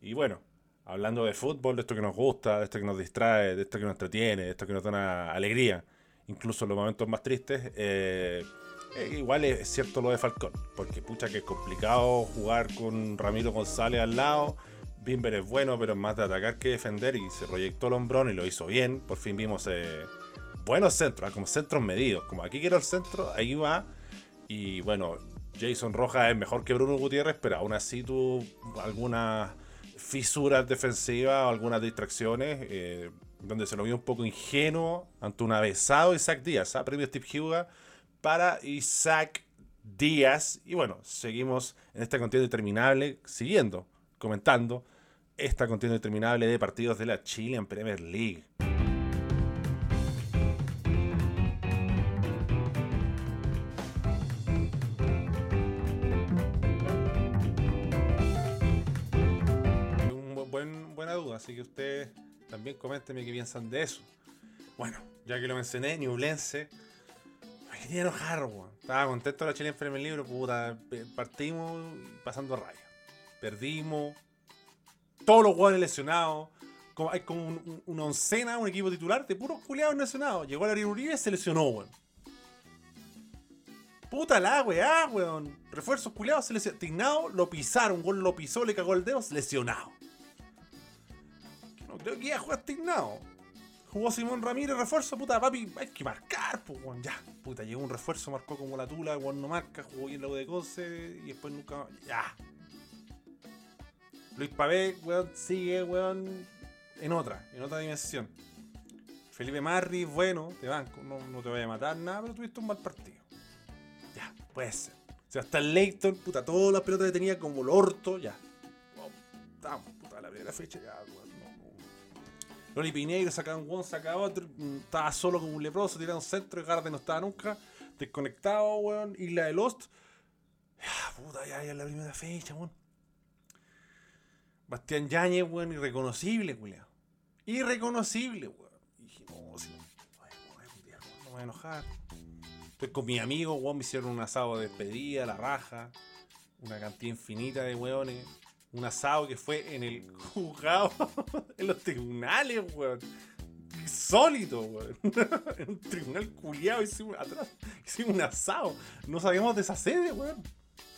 Y bueno, hablando de fútbol, de esto que nos gusta, de esto que nos distrae, de esto que nos entretiene, de esto que nos da alegría, incluso en los momentos más tristes, eh, eh, igual es cierto lo de Falcón, porque pucha que es complicado jugar con Ramiro González al lado. Bimber es bueno, pero más de atacar que defender y se proyectó el hombrón y lo hizo bien. Por fin vimos eh, buenos centros, como centros medidos. Como aquí quiero el centro, ahí va. Y bueno, Jason Rojas es mejor que Bruno Gutiérrez, pero aún así tuvo algunas fisuras defensivas o algunas distracciones eh, donde se lo vio un poco ingenuo ante un avesado Isaac Díaz. ¿ah? Premio Steve Huga para Isaac Díaz. Y bueno, seguimos en esta contienda interminable, siguiendo, comentando esta contienda interminable de partidos de la Chilean Premier League. Así que ustedes también coméntenme qué piensan de eso. Bueno, ya que lo mencioné, Newlense. Me quería enojar, weón. Estaba contento de la Chilean Premier League, pero puta, partimos pasando raya. Perdimos. Todos los jugadores lesionados. Como, hay como un- un- una oncena, un equipo titular de puros culiados lesionados. Llegó a la Uribe y se lesionó, weón. Puta la weá, weón. Refuerzos culiados se lesionó. Lo pisaron, gol lo pisó, le cagó el dedo, lesionado. No creo que iba a jugar Tignado. Jugó Simón Ramírez, refuerzo, puta papi, hay que marcar, pues, weón. Ya, puta, llegó un refuerzo, marcó como la tula, weón no marca, jugó bien la U de Conce y después nunca. Ya. Luis Pavé, weón, sigue, weón, en otra, en otra dimensión. Felipe Marri, bueno, te banco, no, te vaya a matar nada, pero tuviste un mal partido. Ya, puede ser. Sebastián Leighton, puta, todas las pelotas que tenía como el orto, ya. Vamos, puta, la primera fecha ya, weón. Loli Pineiro sacaba un one, sacaba otro, mm, estaba solo como un leproso, tiraba un centro, y Garde no estaba nunca, desconectado, weón, Isla de Lost. Ya, puta, ya, ya la primera fecha, weón. Bastián Yañez, weón, irreconocible, culiao. Irreconocible, weón. Y dije, no, si no, no me voy a enojar. Estoy con mi amigo, weón, me hicieron un asado de despedida, la raja, una cantidad infinita de weones. Un asado que fue en el (laughs) juzgado, en los tribunales, weón. insólito, weón. en (laughs) un tribunal culiado hicimos atrás, hicimos un asado. No sabíamos de esa sede, weón.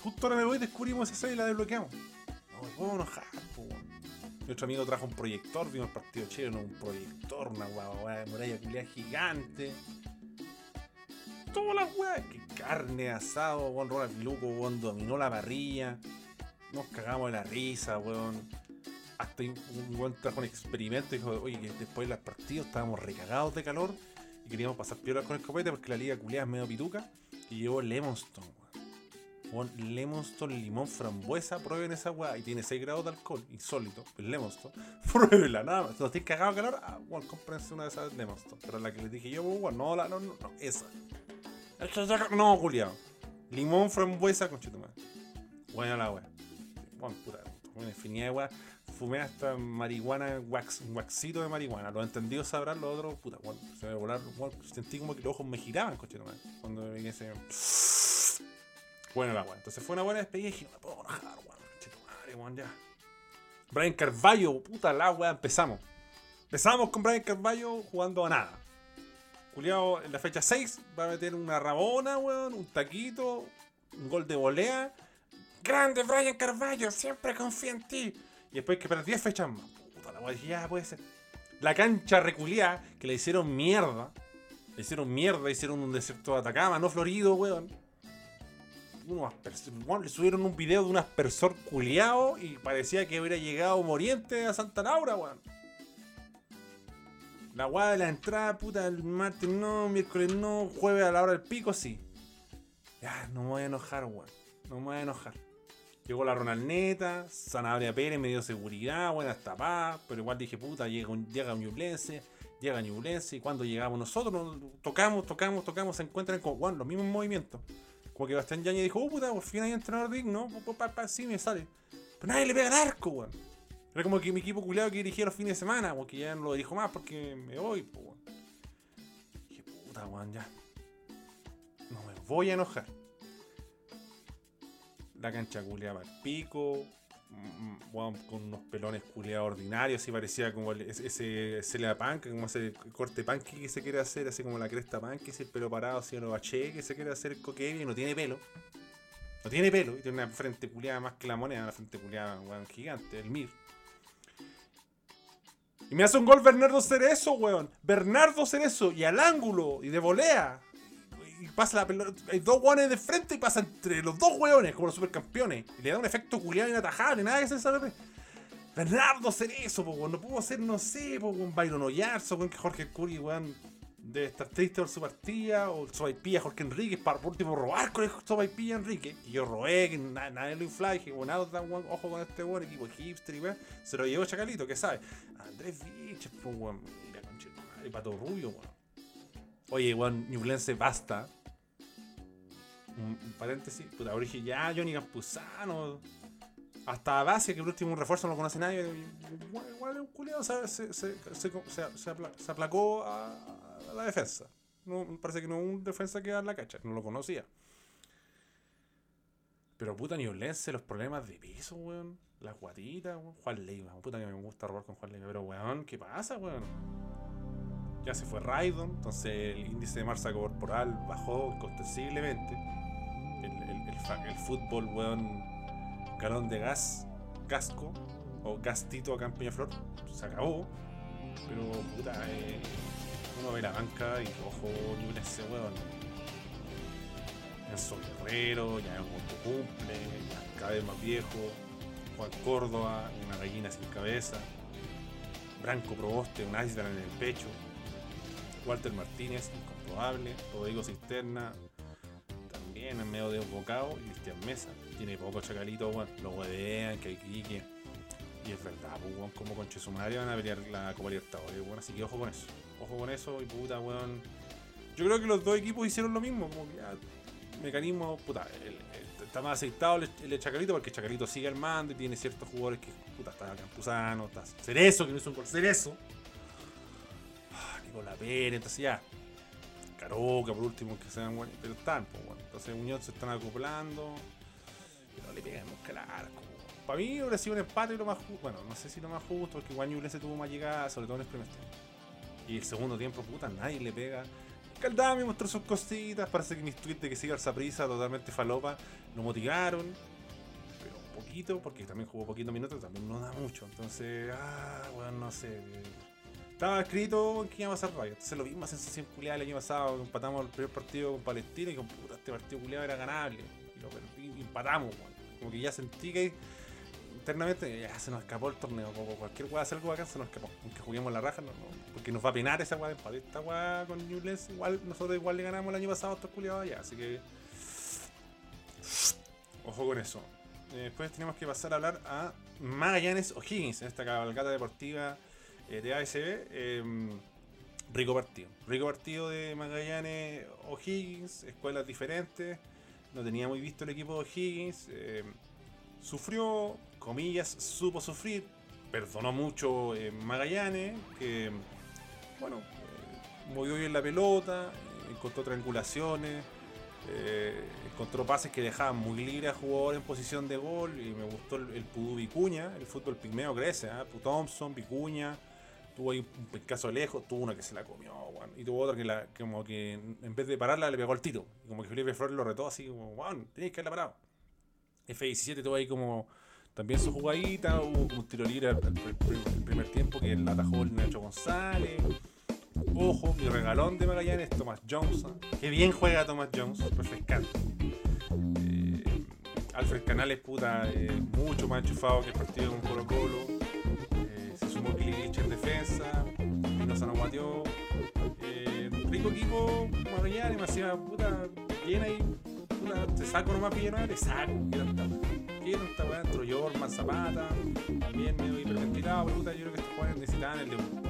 Justo ahora me voy, descubrimos esa sede y la desbloqueamos. No me puedo enojar, weón. Nuestro amigo trajo un proyector, vimos el partido chileno, un proyector, una weá de muralla culiada gigante. Todas las weas, que carne, asado, weón, Ronald Luco, weón, dominó la parrilla. Nos cagamos la risa, weón. Hasta un weón trajo un experimento y dijo, oye, que después de los partidos estábamos recagados de calor y queríamos pasar piolas con el copete porque la liga culiada es medio pituca. Y llevó Lemonston, weón. Weón, Lemonston, limón, frambuesa, prueben esa weá. Y tiene 6 grados de alcohol, insólito. El Lemonston. (laughs) Pruébenla, nada más. ¿No estáis cagados de calor? Ah, weón, cómprense una de esas Lemonston. Pero la que les dije yo, weón, no, la, no, no, no, esa. No, culiado. Limón, frambuesa, conchetumare. Buena la weá. Bueno, puta, una infinidad de weá. Fumé hasta marihuana, wax, un waxito de marihuana. Los entendidos sabrán, los otros, puta, bueno, se me volar, bueno, sentí como que los ojos me giraban, conchetumare. Cuando me vi ese. Buena la weá. Entonces fue una buena despedida y dije, no me puedo enojar, weón. Conchetumare, weón, ya. Brian Carvalho, puta la weá, empezamos. Empezamos con Brian Carvalho jugando a nada. Juliado en la fecha 6 va a meter una rabona, weón, un taquito, un gol de volea. Grande Brian Carvalho, siempre confía en ti. Y después que perder 10 fechas más. Puta la dije, ya puede ser. La cancha reculiada, que le hicieron mierda. Le hicieron mierda, hicieron un desierto de Atacama, no florido, weón. Aspersor- weón, le subieron un video de un aspersor culiado y parecía que hubiera llegado Moriente a Santa Laura, weón. La weá de la entrada, puta, el martes no, miércoles no, jueves a la hora del pico, sí. Ya, no me voy a enojar, weón. No me voy a enojar. Llegó la Ronaldneta, Sanabria Pérez me dio seguridad, buenas tapadas, pero igual dije, puta, llega, un, llega Ñublense, llega Ñublense, y cuando llegamos nosotros, nos- tocamos, tocamos, tocamos, se encuentran con weón, los mismos movimientos. Como que Bastián Yañez dijo, oh puta, por fin hay entrenador digno, pa, pa, sí me sale. Pero nadie le pega al arco, weón. Era como que mi equipo culiado que dirigía los fines de semana, porque ya no lo dirijo más porque me voy, pues, weón. Dije, puta, weón, ya. No me voy a enojar. La cancha culeaba al pico, mm, weón, con unos pelones culeados ordinarios, y parecía como ese, Celia Punk, como ese corte punky que se quiere hacer, así como la cresta punk, ese el pelo parado, así lo baché, que se quiere hacer coquevi, y no tiene pelo. No tiene pelo, y tiene una frente culeada más que la moneda, una frente culeada, weón, gigante, el Mir. Y me hace un gol Bernardo Cerezo, weón. Bernardo Cerezo, y al ángulo, y de volea. Pasa la pelota. Hay dos weones de frente y pasa entre los dos weones, como los supercampeones. Y le da un efecto culiado inatajable, nada que se sabe. Bernardo Cerezo, po, weón. No pudo hacer, no sé, po, con Byron Oyarzo, que Jorge Curry, weón. Debe estar triste por su partida, o el Jorge Enrique, para por último robar con el Sobaipilla Enrique. Y yo robé, que na- nadie lo infla, dije, bueno, ojo con este weón, equipo hipster y weón. Se lo llevó Chacalito, ¿qué sabe? Andrés Vilches, pues weón, mira, conchetumare, pato rubio, weón. Oye, weón, Ñublense, basta. Un, un paréntesis, puta, dije, ya, Johnny Campuzano. Hasta Basia, que el último refuerzo no lo conoce nadie. Igual, igual un culiado se, se, se, se, se- se apla- se aplacó a, la defensa. No, parece que no es un defensa que da la cacha, no lo conocía. Pero puta, Ñublense, los problemas de peso, weón. Las guatitas, weón. Juan Leiva, puta que me gusta robar con Juan Leiva. Pero weón, ¿qué pasa, weón? Ya se fue Raidon, entonces el índice de masa corporal bajó ostensiblemente. El, el, fútbol, weón, galón de gas, casco, o gastito acá en Peñaflor, se acabó. Pero, puta, eh, uno ve la banca y ojo, Ñublense, weón. Enzo Guerrero, ya es un cumple, ya cada vez más viejo. Juan Córdoba, una gallina sin cabeza. Branco Proboste, un iceberg en el pecho. Walter Martínez, incomprobable. Rodrigo Cisterna, en medio de un bocado. Y Cristian Mesa, tiene poco chacalito, weón. Lo huevean, que hay que Y es verdad, pues, weón, como con Chesumaria van a pelear la Copa Libertadores, weón. Así que ojo con eso. Ojo con eso y puta, weón. Yo creo que los dos equipos hicieron lo mismo, como que mecanismo, puta, está más aceitado el, el de Chacalito porque Chacalito sigue armando y tiene ciertos jugadores que, puta, está Campuzano, está Cerezo, que no hizo un gol Cerezo. Ah, Nicolás Pérez, entonces ya. Caroca, por último, que sean buenos, pero están, pues bueno. Entonces Muñoz se están acoplando. Pero le el arco. Para mí hubiera sido un empate lo más justo. Bueno, no sé si lo más justo, porque igual Ñublense tuvo más llegada, sobre todo en el primer tiempo. Y el segundo tiempo, puta, nadie le pega. Caldami mostró sus cositas, parece que mis tweets de que siga al prisa totalmente falopa, lo motivaron. Pero un poquito, porque también jugó poquito minutos, también no da mucho. Entonces, ah, bueno, no sé. Estaba escrito que iba a pasar raya. Entonces lo más sensación culiada el año pasado. Empatamos el primer partido con Palestina y con puta, este partido culiado era ganable. Y lo perdí y empatamos, weón. Como que ya sentí que internamente ya se nos escapó el torneo. Cualquier weá hacer algo acá se nos escapó. Aunque juguemos la raja, no, no, porque nos va a penar esa weá de empate. Esta weá con Newlands, igual nosotros igual le ganamos el año pasado a estos culiados allá. Así que. Ojo con eso. Eh, Después tenemos que pasar a hablar a Magallanes O'Higgins en esta cabalgata deportiva eh, de ASB. eh, rico partido. Rico partido de Magallanes O'Higgins, escuelas diferentes. No tenía muy visto el equipo de O'Higgins. eh, sufrió, comillas, supo sufrir. Perdonó mucho eh, Magallanes, que bueno, eh, movió bien la pelota, eh, encontró triangulaciones, eh, encontró pases que dejaban muy libre a jugador en posición de gol y me gustó el, el Pudú Vicuña, el fútbol pigmeo crece. Pu Thompson, Vicuña, tuvo ahí un pescazo lejos, tuvo una que se la comió, y tuvo otra que la, que como que en vez de pararla le pegó al tiro, y como que Felipe Flores lo retó así como, weón, tenéis que haberla parado. F17 tuvo ahí como también su jugadita, hubo un tiro libre al primer tiempo que la atajó el Nacho González. Ojo, mi regalón de Magallanes, Thomas Jones. Qué bien juega Thomas Jones, refrescante. Eh, Alfred Canales, puta, eh, mucho más enchufado que el partido con Colo Colo. Eh, se sumó Kilich en defensa, Pinoza no guateó. Eh, rico equipo, Magallanes, más encima, puta, bien ahí. Puta, te saco nomás Villanueva, te saco. ¿Qué tanta ¿Qué tanta weá? Entró Zapata, también medio hiperventilado, puta, yo creo que estos jugadores necesitaban el debut.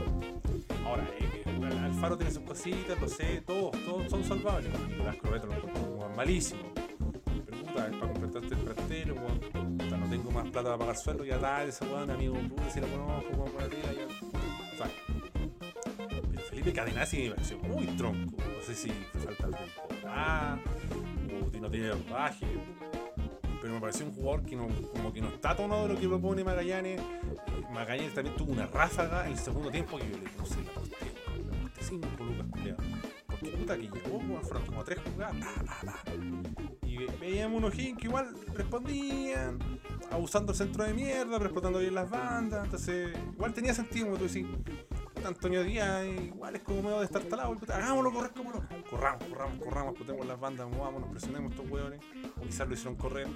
Ahora, eh, el Alfaro tiene sus cositas, lo sé, todos, todos son salvables. Las crobetas lo encuentro como malísimo. Pero puta, para completarte el plantel, weón. Puta, no tengo más plata para pagar sueldo, ya da ese weón, amigo, puta, si lo conozco, como por arriba, ya. Saca. Pero Felipe Cadenazzi me pareció muy tronco. No sé si fue falta de temporada, o no tiene rodaje. Pero me pareció un jugador que no, como que no está tomado lo que propone Magallanes. Magallanes también tuvo una ráfaga en el segundo tiempo que yo le puse la le aposté 5 lucas. Porque puta que llegó, fueron como tres jugadas. Y ve- veíamos unos Higgins que igual respondían, abusando el centro de mierda, pero explotando bien las bandas. Entonces, igual tenía sentido, como tú decís. Antonio Díaz, igual es como medio destartalado. Hagámoslo correr como loco. Corramos, corramos, corramos, explotemos las bandas, movámonos, presionemos estos hueones. O quizás lo hicieron correr.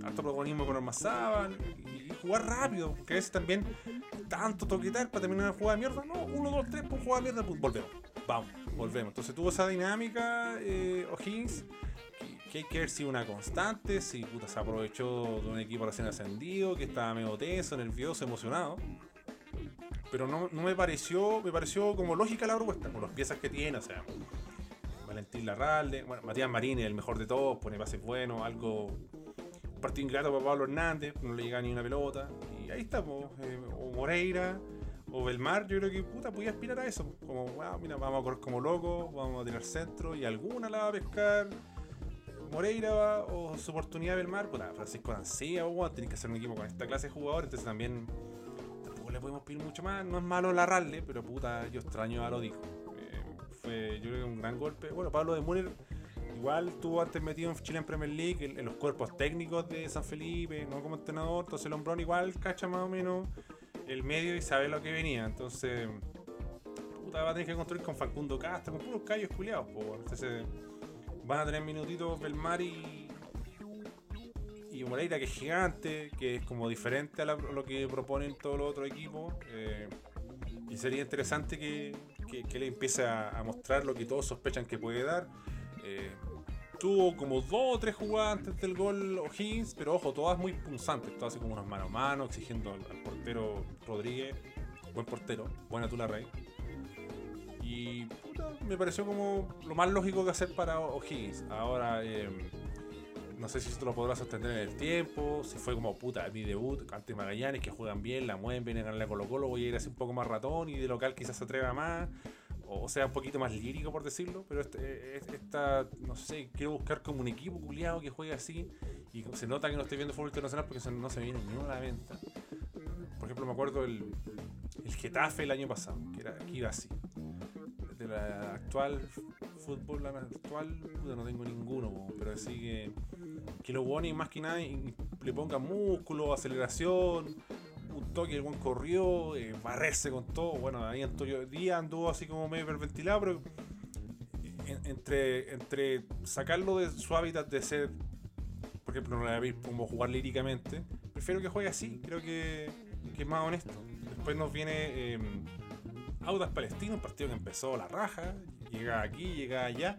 Tanto protagonismo con Ormazábal y, jugar rápido, porque a veces también tanto toquetar para terminar una jugada de mierda. No, uno, dos, tres, pues jugada de mierda, pues volvemos. Vamos, volvemos. Entonces tuvo esa dinámica eh, O'Higgins que hay que ver si una constante, si puta, se aprovechó de un equipo recién ascendido, que estaba medio tenso, nervioso, emocionado. Pero no, no me pareció, me pareció como lógica la propuesta, con las piezas que tiene, o sea, Valentín Larralde, bueno, Matías Marín, el mejor de todos, pone pases buenos, algo. Un partido ingrato para Pablo Hernández, no le llega ni una pelota. Y ahí está, po, eh, o Moreira, o Belmar, yo creo que puta podía aspirar a eso. Como, wow, mira, vamos a correr como locos, vamos a tirar centro, y alguna la va a pescar. Moreira o su oportunidad Belmar, puta, Francisco Dancía, o bueno, tiene que ser un equipo con esta clase de jugadores, entonces también podemos pedir mucho más. No es malo Larralde, pero puta, yo extraño a Lodico. Eh, fue, yo creo que un gran golpe. Bueno, Pablo de Müller igual estuvo antes metido en Chile en Premier League, en, los cuerpos técnicos de San Felipe, no como entrenador, entonces el hombrón igual cacha más o menos el medio y sabe lo que venía. Entonces, puta, va a tener que construir con Facundo Castro, con puros callos culiados, po. Entonces, van a tener minutitos Belmar y. Y Moreira, que es gigante, que es como diferente a lo que proponen todos los otros equipos. eh, y sería interesante que, que, que le empiece a, mostrar lo que todos sospechan que puede dar. Eh, tuvo como dos o tres jugadas antes del gol O'Higgins, pero ojo, todas muy punzantes, todas así como unos mano a mano, exigiendo al, al portero Rodríguez, buen portero, buena Tula Rey. Y puta, me pareció como lo más lógico que hacer para O'Higgins. Ahora, eh, no sé si esto lo podrá sostener en el tiempo, si fue como puta, mi debut ante Magallanes, que juegan bien, la mueven, vienen a ganarle a Colo Colo, voy a ir así un poco más ratón y de local quizás se atreva más, o sea, un poquito más lírico por decirlo, pero este, es- esta, no sé, quiero buscar como un equipo culiado que juegue así y se nota que no estoy viendo fútbol internacional porque no se viene ni uno a la venta. Por ejemplo, me acuerdo el, el Getafe el año pasado, que, era, que iba así. De la actual fútbol, la actual, puta, no tengo ninguno, pero así que, que los buenos más que nada le pongan músculo, aceleración, un toque, el buen corrió, eh, con todo. Bueno, ahí Antonio Díaz anduvo así como medio hiperventilado, pero en- entre, entre sacarlo de su hábitat de ser, por ejemplo, no le voy como jugar líricamente, prefiero que juegue así, creo que, que es más honesto. Después nos viene eh, Audas Palestino, un partido que empezó la raja, llega aquí, llega allá,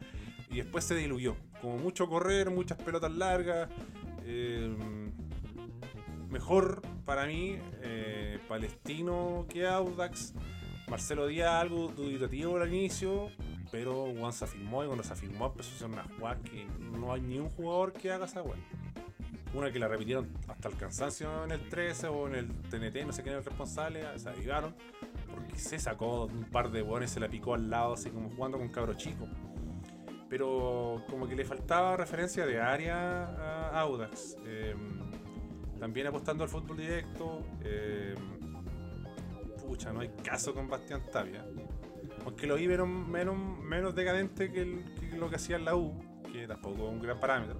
y después se diluyó. Como mucho correr, muchas pelotas largas. eh, mejor para mí, eh, Palestino que Audax. Marcelo Díaz algo duditativo al inicio, pero Juan se afirmó y cuando se afirmó empezó a hacer una jugada que no hay ni un jugador que haga esa weá. Una que la repitieron hasta el cansancio en el 13 o en el TNT, no sé quién era el responsable, se avivaron, se sacó un par de buenos se la picó al lado, así como jugando con cabro chico. Pero como que le faltaba referencia de área a Audax. Eh, también apostando al fútbol directo. eh, pucha, no hay caso con Bastián Tapia. Aunque lo vi menos, menos, menos decadente que, lo que hacía en la U, que tampoco es un gran parámetro.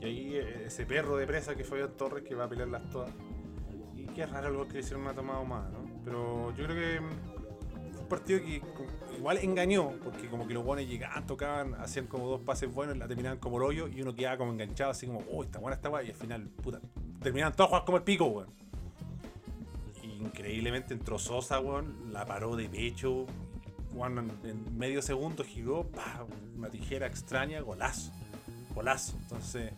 Y ahí eh, ese perro de presa que fue Torres que va a pelearlas todas. Y qué raro el gol que hicieron una tomada más, ¿no? Pero yo creo que fue un partido que igual engañó, porque como que los buenos llegaban, tocaban, hacían como dos pases buenos, la terminaban como el y uno quedaba como enganchado, así como, oh, está buena esta weá, y al final, puta, terminaban todos jugados como el pico, weón. Increíblemente entró Sosa, weón, la paró de pecho, weón, en, medio segundo giró, pa, una tijera extraña, golazo, golazo. Entonces,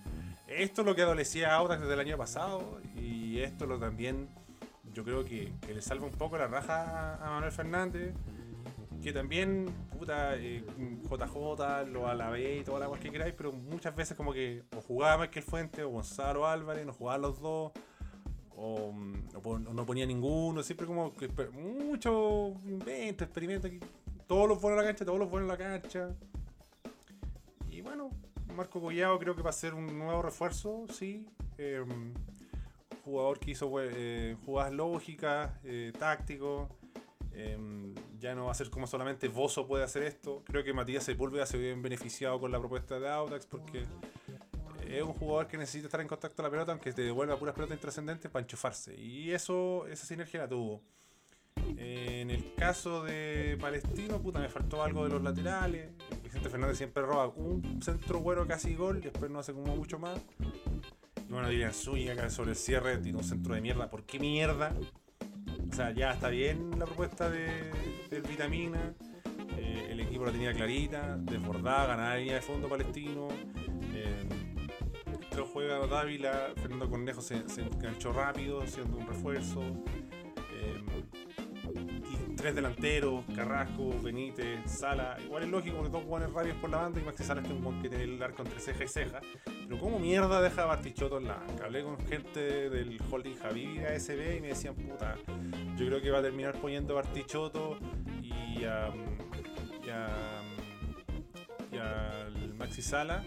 esto es lo que adolecía Audax desde el año pasado y esto lo también, yo creo que, que le salva un poco la raja a Manuel Fernández. Que también, puta, eh, JJ, lo alabé y toda la cosa que queráis, pero muchas veces como que o jugaba Michael Fuente o Gonzalo Álvarez, no jugaban los dos, o, no ponía ninguno, siempre como que mucho invento, experimento. Todos los buenos en la cancha, todos los buenos en la cancha. Y bueno, Marco Collado creo que va a ser un nuevo refuerzo, sí. Eh, jugador que hizo eh, jugadas lógicas, eh, táctico. Eh, ya no va a ser como solamente Bozo puede hacer esto. Creo que Matías Sepúlveda se ve beneficiado con la propuesta de Audax porque es un jugador que necesita estar en contacto con la pelota, aunque te devuelva puras pelotas intrascendentes para enchufarse. Y eso, esa sinergia la tuvo. En el caso de Palestino, puta, me faltó algo de los laterales. Vicente Fernández siempre roba un centro bueno casi gol, después no hace como mucho más. Bueno, dirían suya que sobre el cierre tiene un centro de mierda. ¿Por qué mierda? O sea, ya está bien la propuesta de, del Vitamina. Eh, el equipo la tenía clarita, desbordada, ganaba la línea de fondo palestino. Eh, juega Dávila, Fernando Cornejo se, se enganchó rápido, siendo un refuerzo. Tres delanteros, Carrasco, Benítez, Sala. Igual es lógico porque dos jugadores rápidos por la banda y Maxi Sala es un buen que tiene el arco entre ceja y ceja. Pero ¿cómo mierda deja a Bartichotto en la banca? Hablé con gente del holding Javi ASB y me decían, puta, yo creo que va a terminar poniendo a y a, y a, y al Maxi Sala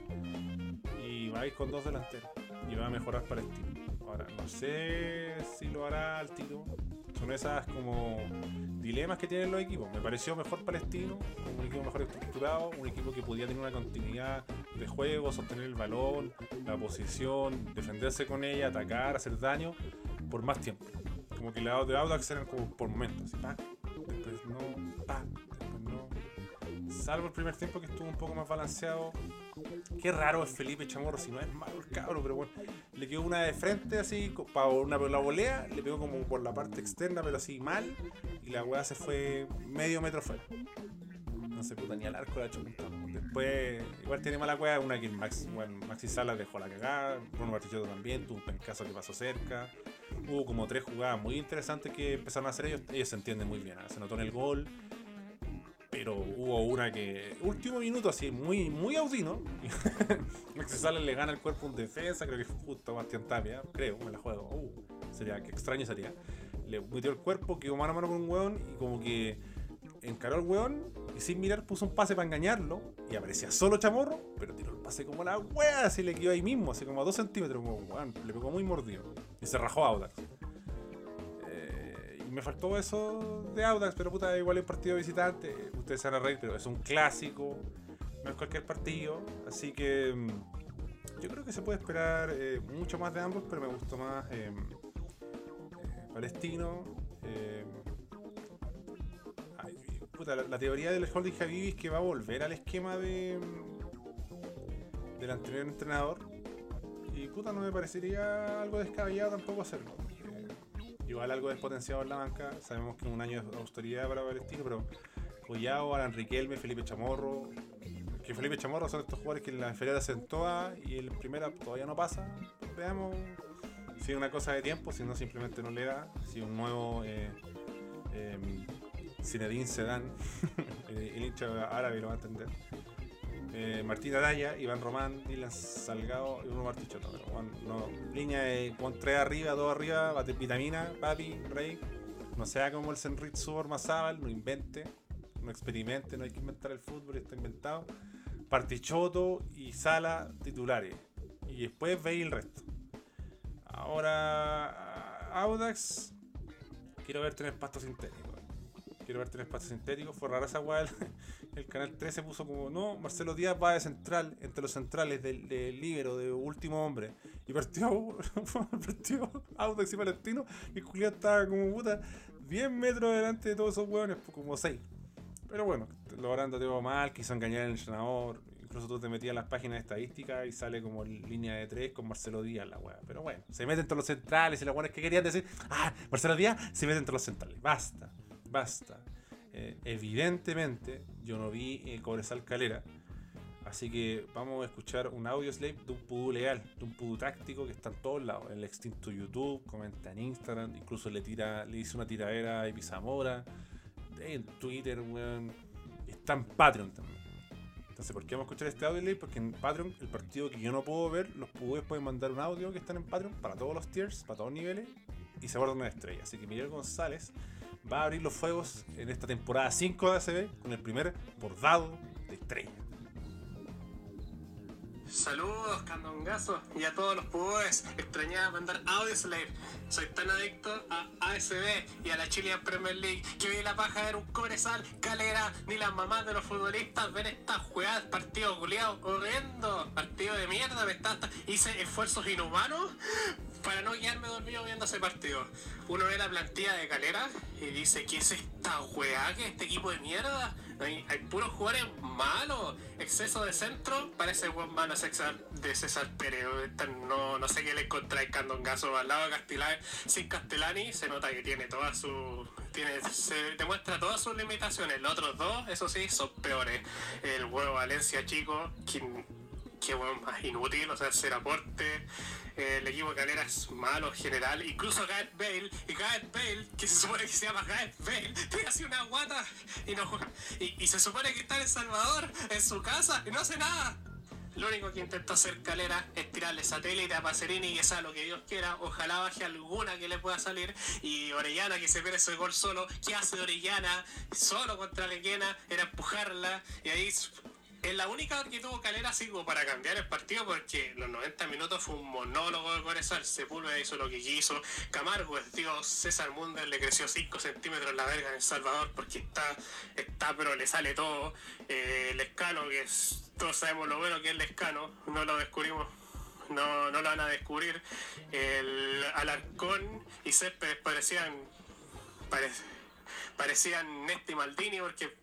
y va a ir con dos delanteros y va a mejorar Palestino. Ahora, no sé si lo hará al tiro. Son esas como dilemas que tienen los equipos. Me pareció mejor Palestino, un equipo mejor estructurado, un equipo que podía tener una continuidad de juego, sostener el balón, la posición, defenderse con ella, atacar, hacer daño por más tiempo. Como que lados de Audax eran como por momentos, así, después no, pa, después no. Salvo el primer tiempo que estuvo un poco más balanceado. Qué raro es Felipe Chamorro, si no es malo el cabro, pero bueno. Le quedó una de frente así, co- pa- una la volea, le pegó como por la parte externa, pero así mal. Y la weá se fue medio metro fuera. No se puta ni al arco la ha hecho punta. Después, igual tiene mala weá, una que Max, bueno, Maxi Salas dejó la cagada, Bruno Bartichotto también, tuvo un pencazo que pasó cerca. Hubo como tres jugadas muy interesantes que empezaron a hacer ellos. Ellos se entienden muy bien, ¿ah? se notó en el gol. Pero hubo una que, último minuto, así, muy, muy audino. (laughs) Salas le gana el cuerpo un defensa, creo que fue justo Bastián Tapia, creo, me la juego. Uh, sería, qué extraño sería. Le metió el cuerpo, quedó mano a mano con un weón y como que encaró al weón y sin mirar puso un pase para engañarlo y aparecía solo chamorro, pero tiró el pase como la wea, así le quedó ahí mismo, así como a dos centímetros, como weón, le pegó muy mordido y se rajó a Audax. Me faltó eso de Audax, pero puta, igual es partido visitante. Ustedes se van a reír, pero es un clásico. No es cualquier partido. Así que mm, yo creo que se puede esperar eh, mucho más de ambos, pero me gustó más eh, eh, Palestino. eh, ay, puta, la, teoría del holding Habibi es que va a volver al esquema de mm, del anterior entrenador. Y puta, no me parecería algo descabellado tampoco hacerlo. Eh, igual algo despotenciado en la banca. Sabemos que un año de austeridad para Palestino, pero Collao, Alan Riquelme, Felipe Chamorro. Que Felipe Chamorro son estos jugadores que en la inferior hacen todas y en primera todavía no pasa. Veamos si es una cosa de tiempo, si no simplemente no le da. Si un nuevo eh, eh, Zinedine Sedan, (laughs) el, el hincha árabe lo va a entender. Eh, Martín Iván Román, Dylan Salgado y Bruno Martichotto. Pero, no, línea de con tres arriba, dos arriba, vitamina, papi, rey. No sea como el Senrit Subor Mazábal, no invente, no experimente, no hay que inventar el fútbol, está inventado. Partichoto y Sala titulares. Y después veis el resto. Ahora, Audax, quiero verte en el pasto sintético. Quiero verte en el pasto sintético. Fue rara esa weá. (laughs) El, canal 13 puso como, no, Marcelo Díaz va de central, entre los centrales del, del líbero, de último hombre. Y partió, (laughs) partió Audax y Palestino. Y Julián estaba como puta 10 metros delante de todos esos hueones, pues, como 6. Pero bueno, logrando todo mal, quiso engañar al entrenador. Incluso tú te metías en las páginas de estadística y sale como línea de 3 con Marcelo Díaz la weá. Pero bueno, se mete entre los centrales y las weones que querían decir, ah, Marcelo Díaz se mete entre los centrales. Basta, basta. Eh, evidentemente, yo no vi el Cobresal Calera. Así que vamos a escuchar un audio slave de un pudú leal, de un pudú táctico que está en todos lados. En el extinto YouTube, comenta en Instagram, incluso le tira, le hizo una tiradera a Epizamora, en Twitter, weón. Está en Patreon también. Entonces, ¿por qué vamos a escuchar este audio slave? Porque en Patreon, el partido que yo no puedo ver, los pudúes pueden mandar un audio que están en Patreon para todos los tiers, para todos niveles, y se guarda una estrella. Así que Miguel González va a abrir los fuegos en esta temporada 5 de ACB con el primer bordado de estrella. Saludos, candongazos, y a todos los pubes. Extrañaba mandar audio slave. Soy tan adicto a ASB y a la Chilean Premier League que vi la paja de un Cobresal, Calera, ni las mamás de los futbolistas ven estas jugadas, partido culiado, horrendo, partido de mierda, me está, hice esfuerzos inhumanos para no quedarme dormido viendo ese partido. Uno ve la plantilla de Calera y dice, ¿qué es esta weá? ¿Qué es este equipo de mierda? Hay, hay puros jugadores malos. Exceso de centro. Parece buen mano César, de César Pérez. No, no sé qué le encontráis Candongazo al lado de Castellani. Sin Castellani se nota que tiene todas sus... Tiene, se demuestra todas sus limitaciones. Los otros dos, eso sí, son peores. El huevo Valencia, chico, quien qué weón más inútil, o sea, hacer aporte. Eh, el equipo de Calera es malo en general. Incluso Gareth Bale, y Gareth Bale, que se supone que se llama Gareth Bale, (laughs) tiene así una guata y no y se supone que está en El Salvador, en su casa, y no hace nada. Lo único que intentó hacer Calera es tirarle satélite a Pacerini y que sea lo que Dios quiera. Ojalá baje alguna que le pueda salir. Y Orellana que se pierde ese gol solo. ¿Qué hace Orellana? Solo contra Lequena. Era empujarla. Y ahí es la única que tuvo Calera como para cambiar el partido porque los 90 minutos fue un monólogo de Corezal. Sepúlveda hizo lo que quiso. Camargo, el tío César Munder le creció 5 centímetros la verga en El Salvador porque está, está pero le sale todo. Eh, Lescano, que es, todos sabemos lo bueno que es Lescano, no lo descubrimos. No, no lo van a descubrir. El Alarcón y Céspedes parecían pare- parecían Nesti Maldini porque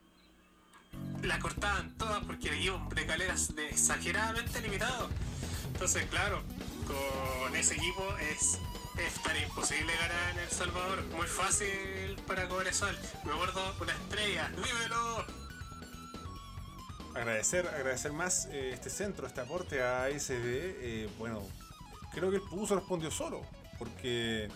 la cortaban todas porque el equipo de Calera es exageradamente limitado. Entonces, claro, con ese equipo es, es tan imposible ganar en El Salvador. Muy fácil para Cobresal. Me acuerdo una estrella. ¡Dímelo! Agradecer, agradecer más eh, este centro, este aporte a ASB. eh, bueno, creo que el Puso respondió solo, porque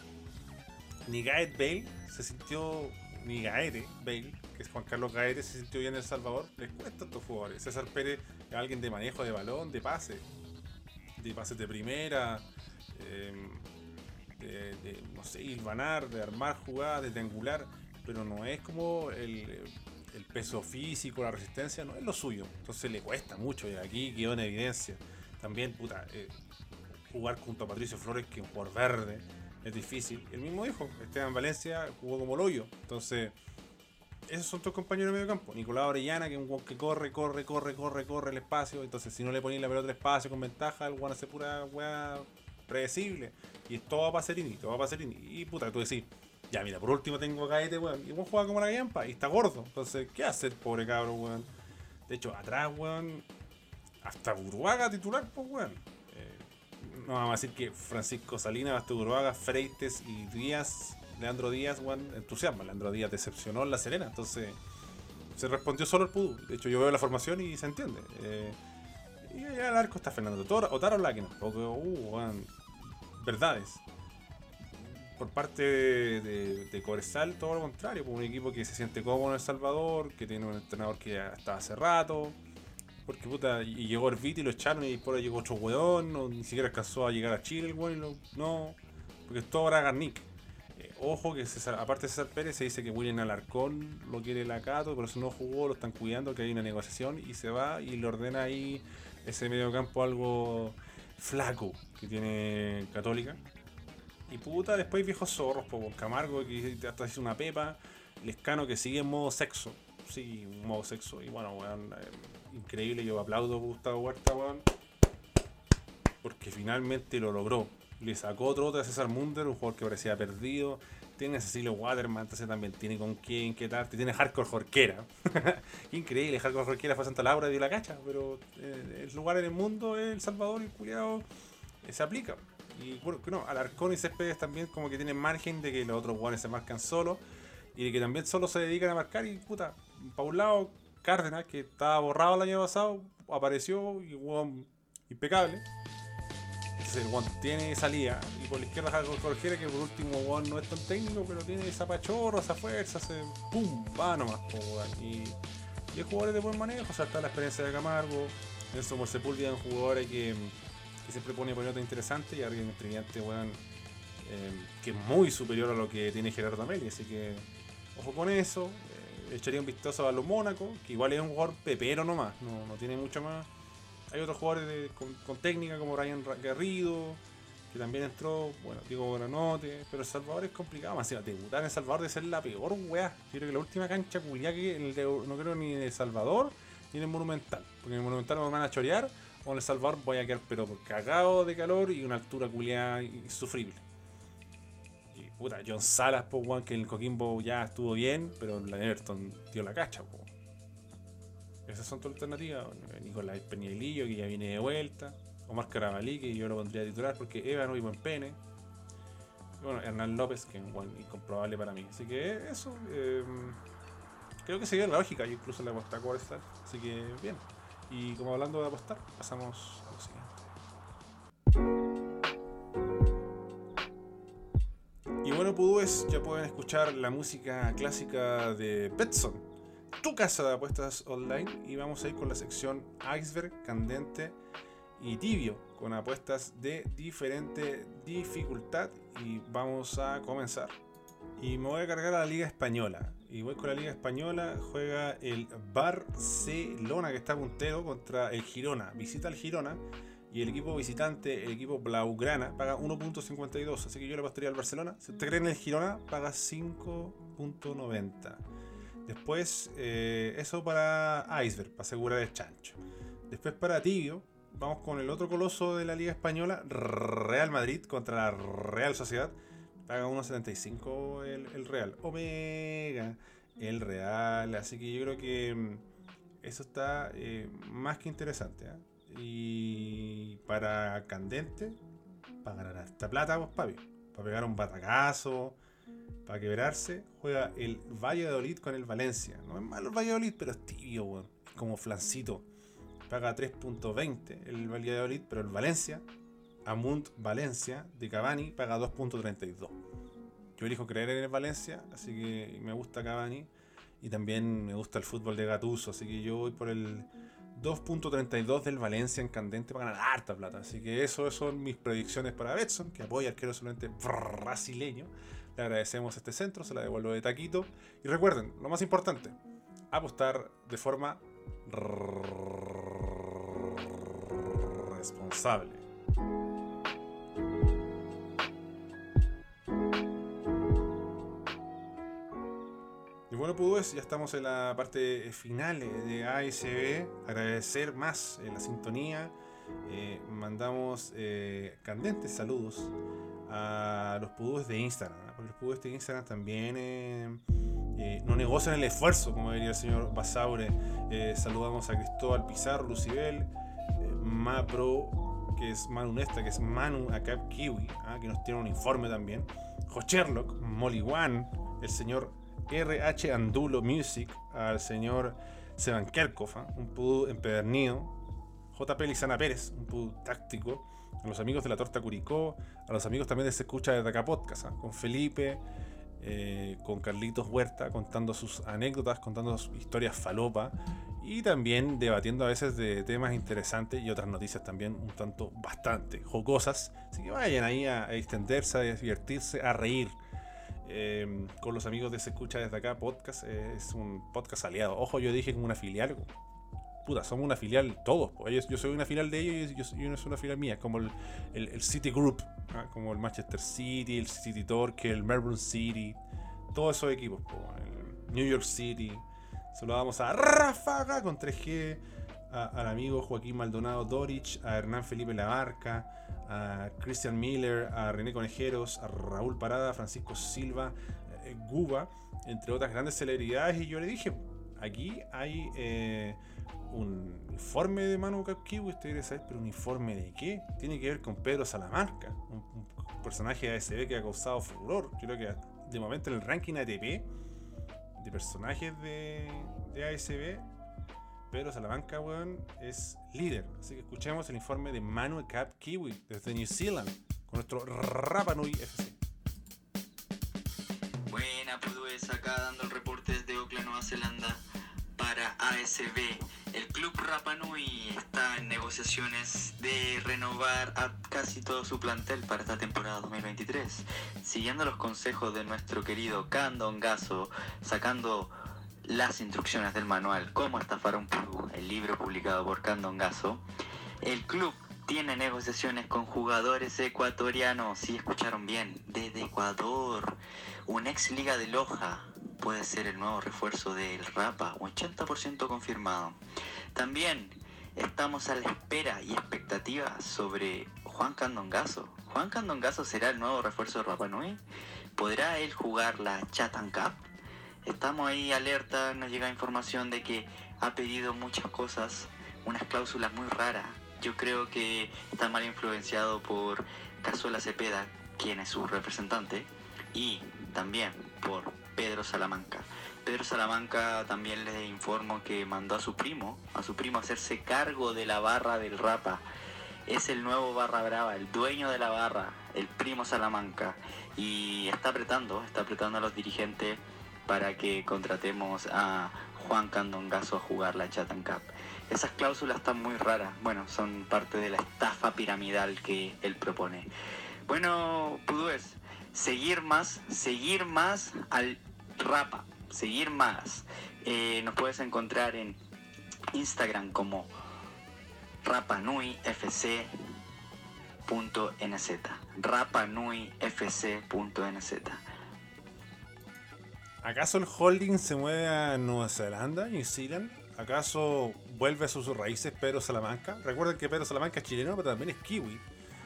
ni Gaet Bale se sintió, ni Gaete Bale, que es Juan Carlos Gaete, se sintió bien en El Salvador. Les cuesta a estos jugadores. César Pérez es alguien de manejo de balón, de pase, de pases de primera, eh, de, no sé, hilvanar, de armar jugadas, de triangular, pero no es como el, el peso físico, la resistencia, no es lo suyo. Entonces le cuesta mucho y aquí quedó en evidencia. También, puta, eh, jugar junto a Patricio Flores, que es un jugador verde, es difícil. El mismo dijo, Esteban Valencia jugó como el hoyo. Entonces, esos son tus compañeros de medio campo. Nicolás Orellana, que es un que corre, corre, corre, corre, corre el espacio. Entonces, si no le ponéis la pelota al espacio con ventaja, el weón hace pura weá predecible. Y es todo va a Pacerini, todo va a Pacerini. Y puta, tú decís, ya mira, por último tengo a Caete, weón. Y weón juega como la Gallampa y está gordo. Entonces, ¿qué hace el pobre cabro, weón? De hecho, atrás, weón, hasta Burruaga titular, pues, weón. No vamos a decir que Francisco Salinas, Basto Burruaga, Freites y Díaz, Leandro Díaz, weón, entusiasma. Leandro Díaz decepcionó en La Serena, entonces se respondió solo el Pudú. De hecho, yo veo la formación y se entiende. Eh, y allá al arco está Fernando Otaro Láquina, tampoco, uh, verdades. Por parte de, de, Cobresal, todo lo contrario, un equipo que se siente cómodo en El Salvador, que tiene un entrenador que ya está hace rato, porque puta, y llegó Herbiti y lo echaron y por ahí llegó otro weón, no, ni siquiera alcanzó a llegar a Chile el weón, no, porque es todo ahora Garnick. Eh, ojo que César- aparte de César Pérez se dice que William Alarcón lo quiere la Cato, pero si no jugó lo están cuidando, que hay una negociación y se va y le ordena ahí ese medio campo algo flaco que tiene Católica. Y puta, después viejos zorros, po, Camargo que hasta hizo una pepa, Lescano que sigue en modo sexo, sí, en modo sexo, y bueno, weón, eh, increíble, yo aplaudo a Gustavo Huerta, weón, porque finalmente lo logró. Le sacó otro a César Munder, un jugador que parecía perdido. Tiene a Cecilio Waterman, entonces también tiene con quién inquietarte. Tiene Hardcore Jorquera. (laughs) Increíble, Hardcore Jorquera fue a Santa Laura y dio la cacha, pero eh, el lugar en el mundo es El Salvador y el culiao eh, se aplica. Y bueno, no, Alarcón y Céspedes también como que tienen margen de que los otros jugadores se marcan solo y de que también solo se dedican a marcar y puta, para un lado Cárdenas, que estaba borrado el año pasado, apareció y weón impecable. Entonces el weón tiene salida. Y por la izquierda Jacob Jorgera, que por último weón no es tan técnico, pero tiene esa pachorra, esa fuerza, ese pum, va nomás. Y, y hay jugadores de buen manejo, o sea, está la experiencia de Camargo, Nelson por Sepúlveda, un jugador que, que siempre pone pelota interesante y alguien brillante, weón, eh, que es muy superior a lo que tiene Gerardo Ameli, así que ojo con eso. Echaría un vistazo a los Mónaco, que igual es un jugador pepero nomás, no, no tiene mucho más. Hay otros jugadores de- con, técnica como Ryan Garrido, que también entró, bueno, Diego Buenanote, pero Salvador es complicado, más encima, debutar en Salvador debe ser la peor weá. Yo creo que la última cancha culiá que de- no creo ni en El Salvador ni en el Monumental, porque en el Monumental me van a chorear, o en El Salvador voy a quedar pero cagado de calor y una altura culiá insufrible. Puta, John Salas, po, weón, que el Coquimbo ya estuvo bien, pero la Everton dio la cacha. Esas son tus alternativas. Nicolás Peñailillo, que ya viene de vuelta. Omar Carabalí, que yo lo pondría a titular porque Eva no y buen pene. Y bueno, Hernán López, que es incomprobable para mí. Así que eso, eh, creo que sería la lógica. Yo incluso le aposté a Corestar. Así que bien. Y como hablando de apostar, pasamos a lo siguiente. Bueno, Pudúes, ya pueden escuchar la música clásica de Betson, tu casa de apuestas online. Y vamos a ir con la sección Iceberg, Candente y Tibio, con apuestas de diferente dificultad. Y vamos a comenzar. Y me voy a cargar a la Liga Española. Y voy con la Liga Española. Juega el Barcelona, que está puntero, contra el Girona. Visita al Girona. Y el equipo visitante, el equipo Blaugrana, paga 1.52. Así que yo le apostaría al Barcelona. Si usted cree en el Girona, paga 5.90. Después, eh, eso para Iceberg, para asegurar el chancho. Después para Tibio, vamos con el otro coloso de la Liga Española, Real Madrid contra la Real Sociedad. Paga 1.75 el, Real. Omega, el Real. Así que yo creo que mm, eso está eh, más que interesante. ¿ah? Y para Candente, para ganar esta plata, vos, papi. Para pegar un batacazo, para quebrarse, juega el Valladolid con el Valencia. No es malo el Valladolid, pero es tibio, weón. Es como flancito. Paga 3.20 el Valladolid, pero el Valencia, Amunt Valencia de Cavani, paga 2.32. Yo elijo creer en el Valencia, así que me gusta Cavani. Y también me gusta el fútbol de Gatuso, así que yo voy por el 2.32 del Valencia en candente para ganar harta plata. Así que eso son mis predicciones para Betson, que apoya al arquero solamente brasileño. Le agradecemos este centro, se la devuelvo de taquito. Y recuerden, lo más importante, apostar de forma responsable. Y bueno, pues ya estamos en la parte final de ASB. Agradecer más eh, la sintonía. Eh, mandamos eh, candentes saludos a los pudúes de Instagram. ¿ah? Los pudúes de Instagram también eh, eh, no negocian el esfuerzo, como diría el señor Basaure. Eh, saludamos a Cristóbal Pizarro, Lucibel, eh, Mapro, que es Manu Nesta, que es Manu Acap Kiwi, ¿ah? que nos tiene un informe también. Sherlock, Molly One, el señor RH Andulo Music, al señor Seban Kerkhoff, ¿ah? un pudú empedernido. JP Lizana Pérez, un pudú táctico. A los amigos de la Torta Curicó, a los amigos también de Se Escucha desde acá Podcast, ¿ah? con Felipe, eh, con Carlitos Huerta, contando sus anécdotas, contando sus historias falopa y también debatiendo a veces de temas interesantes y otras noticias también un tanto bastante jocosas. Así que vayan ahí a extenderse, a divertirse, a reír. Eh, con los amigos de Se Escucha desde acá podcast. es un podcast aliado. Ojo, yo dije como una filial. Puta, somos una filial todos. Ellos- yo soy una filial de ellos y yo, no soy una filial mía. Como el, el, City Group, ¿ah? como el Manchester City, el City Torque, el Melbourne City. Todos esos equipos. po. El New York City. Saludamos a Ráfaga con 3G. Al amigo Joaquín Maldonado Dorich, a Hernán Felipe Labarca, a Christian Miller, a René Conejeros, a Raúl Parada, Francisco Silva, eh, Guba, entre otras grandes celebridades. Y yo le dije, aquí hay eh, un informe de Manu Cap Kiwi, usted quiere saber, pero un informe de qué? Tiene que ver con Pedro Salamanca, un, un personaje de ASB que ha causado furor. Yo creo que de momento en el ranking ATP de personajes de, de ASB, Pedro Salamanca, weón, es líder. Así que escuchemos el informe de Manu Cap Kiwi desde New Zealand con nuestro Rapa Nui FC. Buena, Pudúes, acá dando el reporte desde Auckland, Nueva Zelanda para ASB. El club Rapa Nui está en negociaciones de renovar a casi todo su plantel para esta temporada 2023. Siguiendo los consejos de nuestro querido Candon Gaso, sacando las instrucciones del manual Cómo estafar un pudú, el libro publicado por Candon Gaso, el club tiene negociaciones con jugadores ecuatorianos, si escucharon bien, desde Ecuador. Un ex Liga de Loja puede ser el nuevo refuerzo del Rapa, 80% confirmado. También estamos a la espera y expectativa sobre Juan Candongazo. ¿Juan Candongazo será el nuevo refuerzo de Rapa Nui? ¿Podrá él jugar la Chatham Cup? Estamos ahí alerta, nos llega información de que ha pedido muchas cosas, unas cláusulas muy raras. Yo creo que está mal influenciado por Cazuela Cepeda, quien es su representante, y también por Pedro Salamanca. Pedro Salamanca también les informo que mandó a su primo, a su primo a hacerse cargo de la barra del Rapa. Es el nuevo barra brava, el dueño de la barra, el primo Salamanca. Y está apretando, está apretando a los dirigentes para que contratemos a Juan Candongazo a jugar la Chatham Cup. Esas cláusulas están muy raras, bueno, son parte de la estafa piramidal que él propone. Bueno, Pudúes, seguir más, seguir más al Rapa, seguir más. Eh, nos puedes encontrar en Instagram como rapanuifc.nz rapanuifc.nz ¿Acaso el holding se mueve a Nueva Zelanda, New Zealand? ¿Acaso vuelve a sus raíces Pedro Salamanca? Recuerden que Pedro Salamanca es chileno, pero también es kiwi.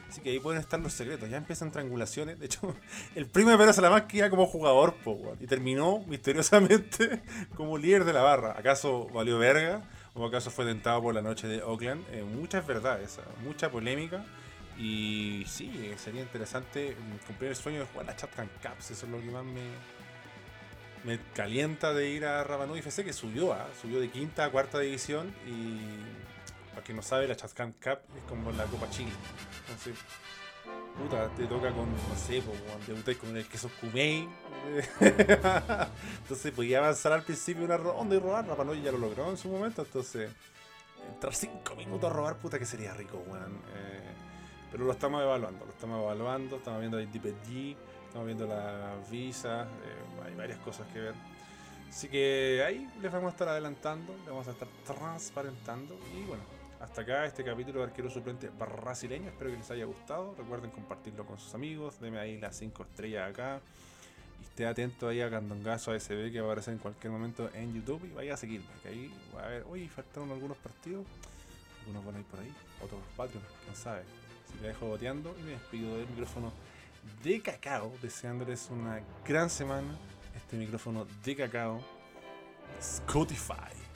Así que ahí pueden estar los secretos. Ya empiezan triangulaciones. De hecho, (laughs) el primo de Pedro Salamanca iba como jugador, po, y terminó misteriosamente (laughs) como líder de la barra. ¿Acaso valió verga? ¿O acaso fue tentado por la noche de Oakland? Eh, muchas verdades, mucha polémica. Y sí, sería interesante cumplir el sueño de jugar la Chatham Cups. Eso es lo que más me, me calienta de ir a Rapanui FC que subió, ¿ah? subió de quinta a cuarta división y para quien no sabe la Chatham Cup es como la Copa Chile. Entonces, puta, te toca con, no sé, debutáis con el queso Kumei. (laughs) entonces podía avanzar al principio una ronda y robar, Rapanui ya lo logró en su momento, entonces entrar cinco minutos a robar, puta que sería rico, weón. Eh, pero lo estamos evaluando, lo estamos evaluando, estamos viendo el DPG, estamos viendo las visas, eh, hay varias cosas que ver. Así que ahí les vamos a estar adelantando, les vamos a estar transparentando. Y bueno, hasta acá este capítulo de arquero suplente brasileño. Espero que les haya gustado. Recuerden compartirlo con sus amigos. Denme ahí las 5 estrellas acá. Y esté atento ahí a Candongazo ASB que va a aparecer en cualquier momento en YouTube y vaya a seguirme. Que ahí va a ver, oye, faltaron algunos partidos. Algunos van a ir por ahí, otros Patreon, quién sabe. Así que dejo boteando y me despido del micrófono de cacao, deseándoles una gran semana. Este micrófono de cacao, Spotify.